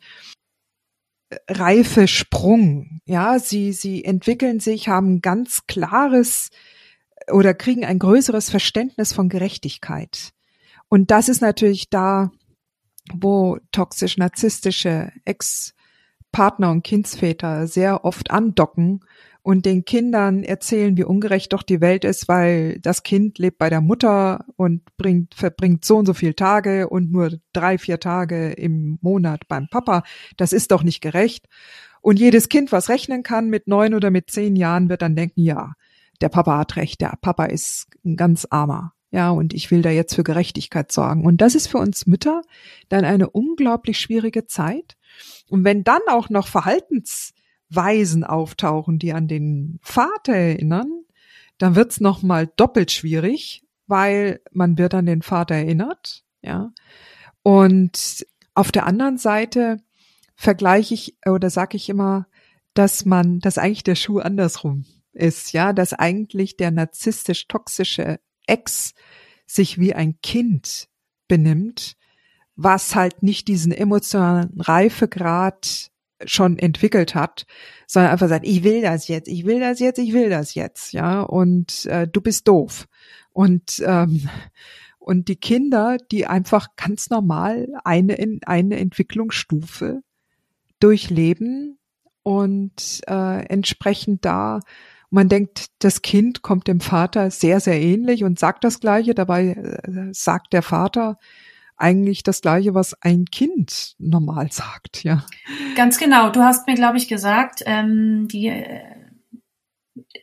äh, reife Sprung. Ja, sie, sie entwickeln sich, haben ganz klares äh, oder kriegen ein größeres Verständnis von Gerechtigkeit. Und das ist natürlich da, wo toxisch-narzisstische Ex- Partner und Kindsväter sehr oft andocken und den Kindern erzählen, wie ungerecht doch die Welt ist, weil das Kind lebt bei der Mutter und bringt, verbringt so und so viele Tage und nur drei, vier Tage im Monat beim Papa. Das ist doch nicht gerecht. Und jedes Kind, was rechnen kann mit neun oder mit zehn Jahren, wird dann denken, ja, der Papa hat recht, der Papa ist ein ganz armer. Ja, und ich will da jetzt für Gerechtigkeit sorgen. Und das ist für uns Mütter dann eine unglaublich schwierige Zeit, und wenn dann auch noch Verhaltensweisen auftauchen, die an den Vater erinnern, dann wird's noch mal doppelt schwierig, weil man wird an den Vater erinnert, ja. Und auf der anderen Seite vergleiche ich oder sage ich immer, dass man, dass eigentlich der Schuh andersrum ist, ja, dass eigentlich der narzisstisch toxische Ex sich wie ein Kind benimmt was halt nicht diesen emotionalen Reifegrad schon entwickelt hat, sondern einfach sagt, ich will das jetzt, ich will das jetzt, ich will das jetzt, ja, und äh, du bist doof. Und ähm, und die Kinder, die einfach ganz normal eine eine Entwicklungsstufe durchleben und äh, entsprechend da man denkt, das Kind kommt dem Vater sehr, sehr ähnlich und sagt das Gleiche. Dabei äh, sagt der Vater, eigentlich das Gleiche, was ein Kind normal sagt, ja. Ganz genau. Du hast mir, glaube ich, gesagt, ähm, die äh,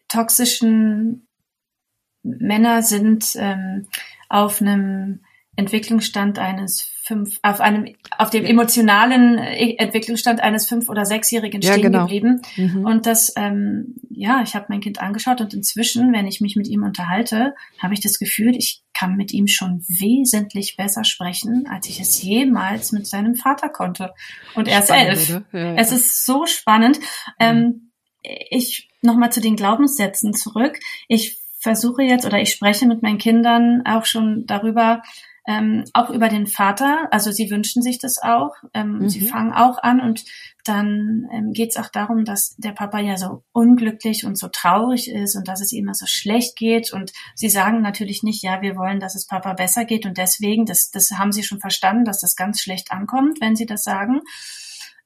toxischen Männer sind ähm, auf einem Entwicklungsstand eines fünf, auf einem, auf dem emotionalen äh, Entwicklungsstand eines fünf- oder sechsjährigen stehen ja, genau. geblieben. Mhm. Und das, ähm, ja, ich habe mein Kind angeschaut und inzwischen, wenn ich mich mit ihm unterhalte, habe ich das Gefühl, ich kann mit ihm schon wesentlich besser sprechen, als ich es jemals mit seinem Vater konnte. Und er ist elf. Ja, ja. Es ist so spannend. Mhm. Ähm, ich nochmal zu den Glaubenssätzen zurück. Ich versuche jetzt oder ich spreche mit meinen Kindern auch schon darüber, ähm, auch über den Vater. Also sie wünschen sich das auch. Ähm, mhm. Sie fangen auch an und dann ähm, geht es auch darum, dass der Papa ja so unglücklich und so traurig ist und dass es ihm immer so schlecht geht. Und sie sagen natürlich nicht, ja, wir wollen, dass es Papa besser geht. Und deswegen, das, das haben sie schon verstanden, dass das ganz schlecht ankommt, wenn sie das sagen.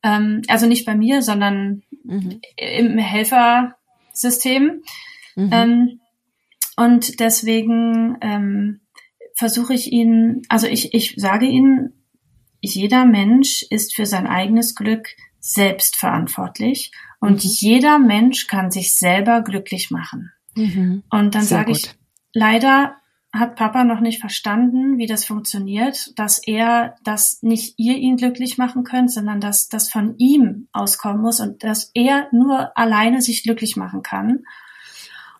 Ähm, also nicht bei mir, sondern mhm. im Helfersystem. Mhm. Ähm, und deswegen ähm, versuche ich ihnen, also ich, ich sage ihnen, jeder Mensch ist für sein eigenes Glück selbst verantwortlich und mhm. jeder Mensch kann sich selber glücklich machen. Mhm. Und dann sage ich, leider hat Papa noch nicht verstanden, wie das funktioniert, dass er, dass nicht ihr ihn glücklich machen könnt, sondern dass das von ihm auskommen muss und dass er nur alleine sich glücklich machen kann.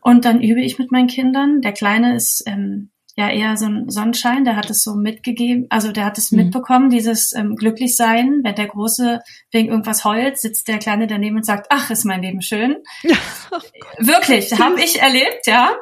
Und dann übe ich mit meinen Kindern. Der Kleine ist ähm, ja eher so ein Sonnenschein, der hat es so mitgegeben, also der hat es mhm. mitbekommen, dieses ähm, Glücklichsein. Wenn der Große wegen irgendwas heult, sitzt der Kleine daneben und sagt, ach, ist mein Leben schön. *laughs* Ja. Oh Wirklich, habe ich erlebt, ja.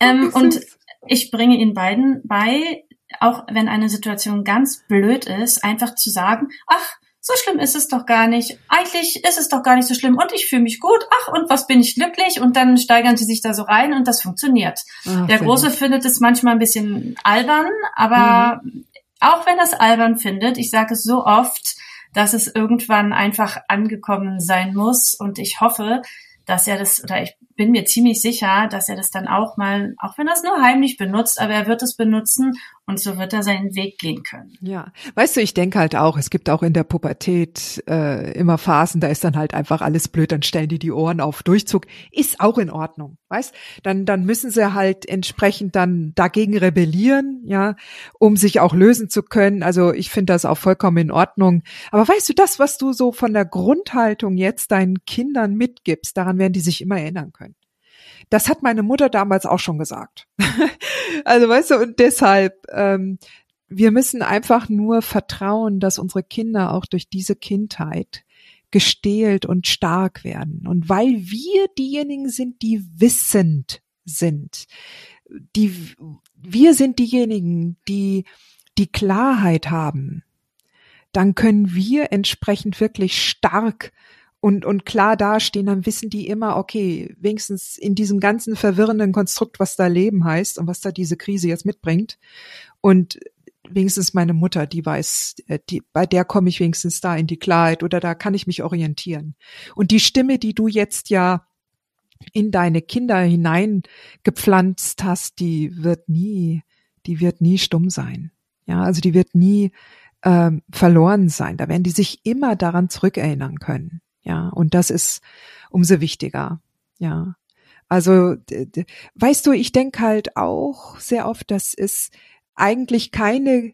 Ähm, und ich bringe ihnen beiden bei, auch wenn eine Situation ganz blöd ist, einfach zu sagen, ach, so schlimm ist es doch gar nicht. Eigentlich ist es doch gar nicht so schlimm und ich fühle mich gut. Ach, und was bin ich glücklich? Und dann steigern sie sich da so rein und das funktioniert. Ach, Der Große findet es manchmal ein bisschen albern, aber mhm. auch wenn er es albern findet, ich sage es so oft, dass es irgendwann einfach angekommen sein muss und ich hoffe, dass er das, oder ich bin mir ziemlich sicher, dass er das dann auch mal, auch wenn er es nur heimlich benutzt, aber er wird es benutzen und so wird er seinen Weg gehen können. Ja, weißt du, ich denke halt auch, es gibt auch in der Pubertät äh, immer Phasen, da ist dann halt einfach alles blöd, dann stellen die die Ohren auf Durchzug, ist auch in Ordnung, weißt? Dann dann müssen sie halt entsprechend dann dagegen rebellieren, ja, um sich auch lösen zu können. Also ich finde das auch vollkommen in Ordnung. Aber weißt du, das, was du so von der Grundhaltung jetzt deinen Kindern mitgibst, daran werden die sich immer erinnern können. Das hat meine Mutter damals auch schon gesagt. *laughs* also weißt du, und deshalb, ähm, wir müssen einfach nur vertrauen, dass unsere Kinder auch durch diese Kindheit gestählt und stark werden. Und weil wir diejenigen sind, die wissend sind, die, wir sind diejenigen, die die Klarheit haben, dann können wir entsprechend wirklich stark und, und klar dastehen, dann wissen die immer, okay, wenigstens in diesem ganzen verwirrenden Konstrukt, was da Leben heißt und was da diese Krise jetzt mitbringt. Und wenigstens meine Mutter, die weiß, äh, die, bei der komme ich wenigstens da in die Klarheit oder da kann ich mich orientieren. Und die Stimme, die du jetzt ja in deine Kinder hineingepflanzt hast, die wird nie, die wird nie stumm sein. Ja, also die wird nie ähm, verloren sein. Da werden die sich immer daran zurückerinnern können. Ja, und das ist umso wichtiger. Ja. Also, weißt du, ich denke halt auch sehr oft, dass es eigentlich keine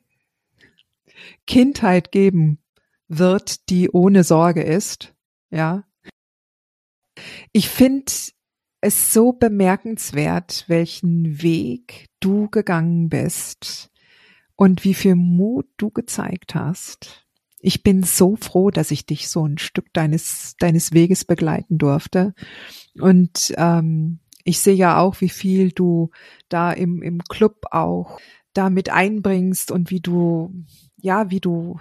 Kindheit geben wird, die ohne Sorge ist. Ja. Ich finde es so bemerkenswert, welchen Weg du gegangen bist und wie viel Mut du gezeigt hast ich bin so froh, dass ich dich so ein Stück deines, deines Weges begleiten durfte. Und ähm, ich sehe ja auch, wie viel du da im, im Club auch da mit einbringst und wie du, ja, wie du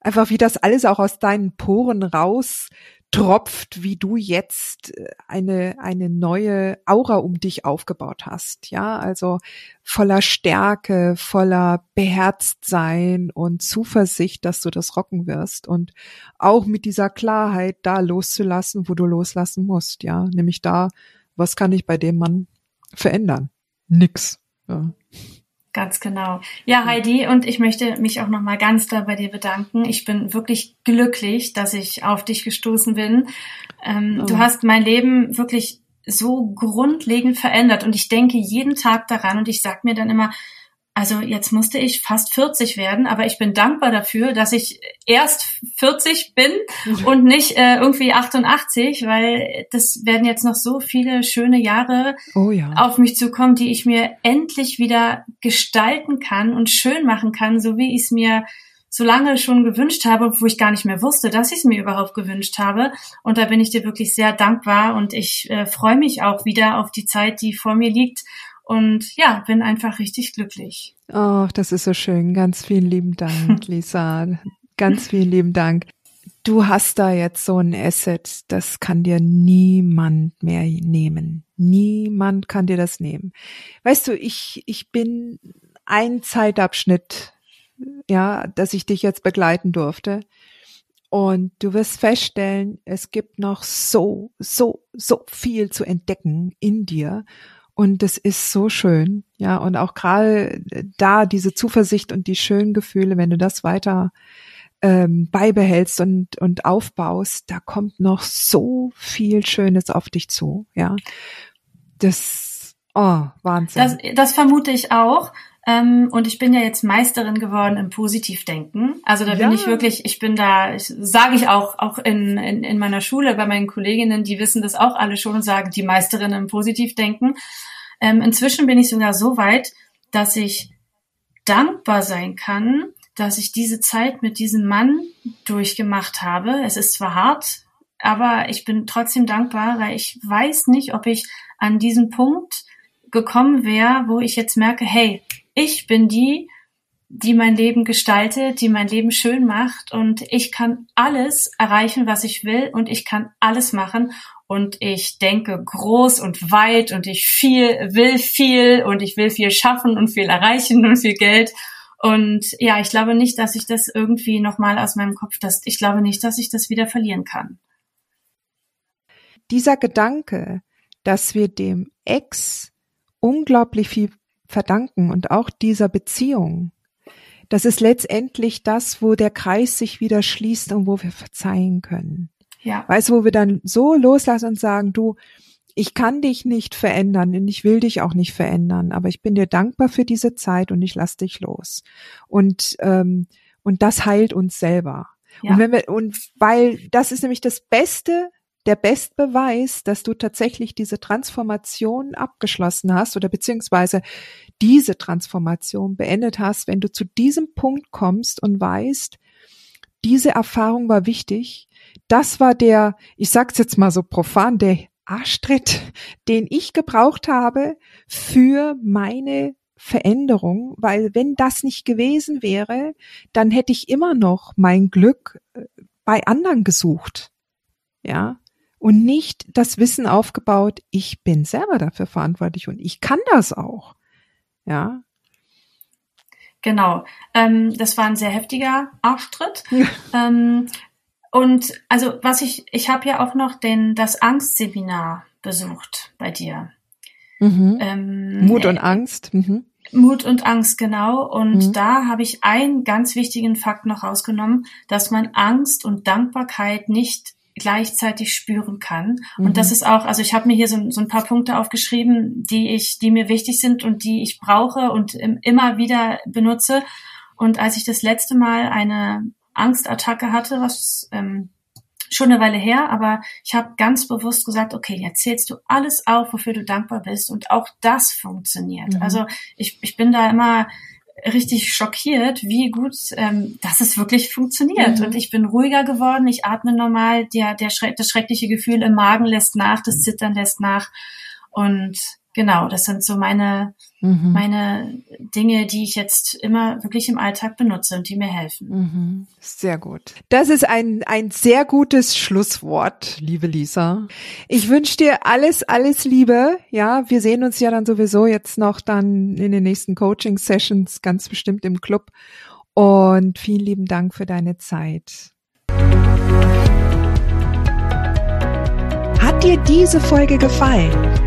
einfach, wie das alles auch aus deinen Poren raus tropft, wie du jetzt äh, eine, eine neue Aura um dich aufgebaut hast. Ja, also voller Stärke, voller Beherztsein und Zuversicht, dass du das rocken wirst und auch mit dieser Klarheit da loszulassen, wo du loslassen musst. Ja, nämlich da, was kann ich bei dem Mann verändern? Nix. Ja. Ganz genau. Ja, Heidi, und ich möchte mich auch nochmal ganz da bei dir bedanken. Ich bin wirklich glücklich, dass ich auf dich gestoßen bin. Ähm, oh. Du hast mein Leben wirklich so grundlegend verändert und ich denke jeden Tag daran und ich sag mir dann immer, also jetzt musste ich fast 40 werden, aber ich bin dankbar dafür, dass ich erst 40 bin und nicht äh, irgendwie 88, weil das werden jetzt noch so viele schöne Jahre oh ja. auf mich zukommen, die ich mir endlich wieder gestalten kann und schön machen kann, so wie ich es mir so lange schon gewünscht habe, wo ich gar nicht mehr wusste, dass ich es mir überhaupt gewünscht habe. Und da bin ich dir wirklich sehr dankbar und ich äh, freue mich auch wieder auf die Zeit, die vor mir liegt und ja, bin einfach richtig glücklich. Ach, das ist so schön. Ganz vielen lieben Dank, *laughs* Lisa. Ganz vielen lieben Dank. Du hast da jetzt so ein Asset, das kann dir niemand mehr nehmen. Niemand kann dir das nehmen. Weißt du, ich, ich bin ein Zeitabschnitt, ja, dass ich dich jetzt begleiten durfte. Und du wirst feststellen, es gibt noch so, so, so viel zu entdecken in dir. Und es ist so schön, ja, und auch gerade da diese Zuversicht und die schönen Gefühle, wenn du das weiter ähm, beibehältst und, und aufbaust, da kommt noch so viel Schönes auf dich zu, ja. Das, oh, Wahnsinn. Das, das vermute ich auch. Ähm, und ich bin ja jetzt Meisterin geworden im Positivdenken. Also da ja. bin ich wirklich, ich bin da, sage ich auch, auch in, in, in meiner Schule bei meinen Kolleginnen, die wissen das auch alle schon und sagen, die Meisterin im Positivdenken. Ähm, inzwischen bin ich sogar so weit, dass ich dankbar sein kann, dass ich diese Zeit mit diesem Mann durchgemacht habe. Es ist zwar hart, aber ich bin trotzdem dankbar, weil ich weiß nicht, ob ich an diesen Punkt gekommen wäre, wo ich jetzt merke, hey, ich bin die, die mein Leben gestaltet, die mein Leben schön macht und ich kann alles erreichen, was ich will und ich kann alles machen und ich denke groß und weit und ich viel will viel und ich will viel schaffen und viel erreichen und viel Geld und ja, ich glaube nicht, dass ich das irgendwie nochmal aus meinem Kopf, das, ich glaube nicht, dass ich das wieder verlieren kann. Dieser Gedanke, dass wir dem Ex unglaublich viel verdanken und auch dieser Beziehung. Das ist letztendlich das, wo der Kreis sich wieder schließt und wo wir verzeihen können. Ja. Weißt du, wo wir dann so loslassen und sagen, du, ich kann dich nicht verändern und ich will dich auch nicht verändern, aber ich bin dir dankbar für diese Zeit und ich lass dich los. Und, ähm, und das heilt uns selber. Ja. Und wenn wir, und weil das ist nämlich das Beste, der Bestbeweis, dass du tatsächlich diese Transformation abgeschlossen hast oder beziehungsweise diese Transformation beendet hast, wenn du zu diesem Punkt kommst und weißt, diese Erfahrung war wichtig. Das war der, ich sag's jetzt mal so profan, der Arschtritt, den ich gebraucht habe für meine Veränderung, weil wenn das nicht gewesen wäre, dann hätte ich immer noch mein Glück äh, bei anderen gesucht. Ja, und nicht das Wissen aufgebaut, ich bin selber dafür verantwortlich und ich kann das auch. Ja. Genau. Ähm, das war ein sehr heftiger Arschtritt. ähm, und also was ich, ich habe ja auch noch den das Angstseminar besucht bei dir. Mhm. Ähm, Mut und Angst. Mhm. Mut und Angst, genau. Und mhm. da habe ich einen ganz wichtigen Fakt noch rausgenommen, dass man Angst und Dankbarkeit nicht gleichzeitig spüren kann. Mhm. Und das ist auch, also ich habe mir hier so, so, ein paar Punkte aufgeschrieben, die ich, die mir wichtig sind und die ich brauche und immer wieder benutze. Und als ich das letzte Mal eine Angstattacke hatte, was ähm, schon eine Weile her, aber ich habe ganz bewusst gesagt, okay, jetzt zählst du alles auf, wofür du dankbar bist und auch das funktioniert. Mhm. Also ich, ich bin da immer richtig schockiert, wie gut ähm, dass es wirklich funktioniert. Mhm. Und ich bin ruhiger geworden, ich atme normal, der, der Schre das schreckliche Gefühl im Magen lässt nach, das Zittern lässt nach. Und genau, das sind so meine, mhm. meine Dinge, die ich jetzt immer wirklich im Alltag benutze und die mir helfen. Mhm. Sehr gut. Das ist ein, ein sehr gutes Schlusswort, liebe Lisa. Ich wünsche dir alles, alles Liebe. Ja, wir sehen uns ja dann sowieso jetzt noch dann in den nächsten Coaching-Sessions, ganz bestimmt im Club. Und vielen lieben Dank für deine Zeit. Hat dir diese Folge gefallen?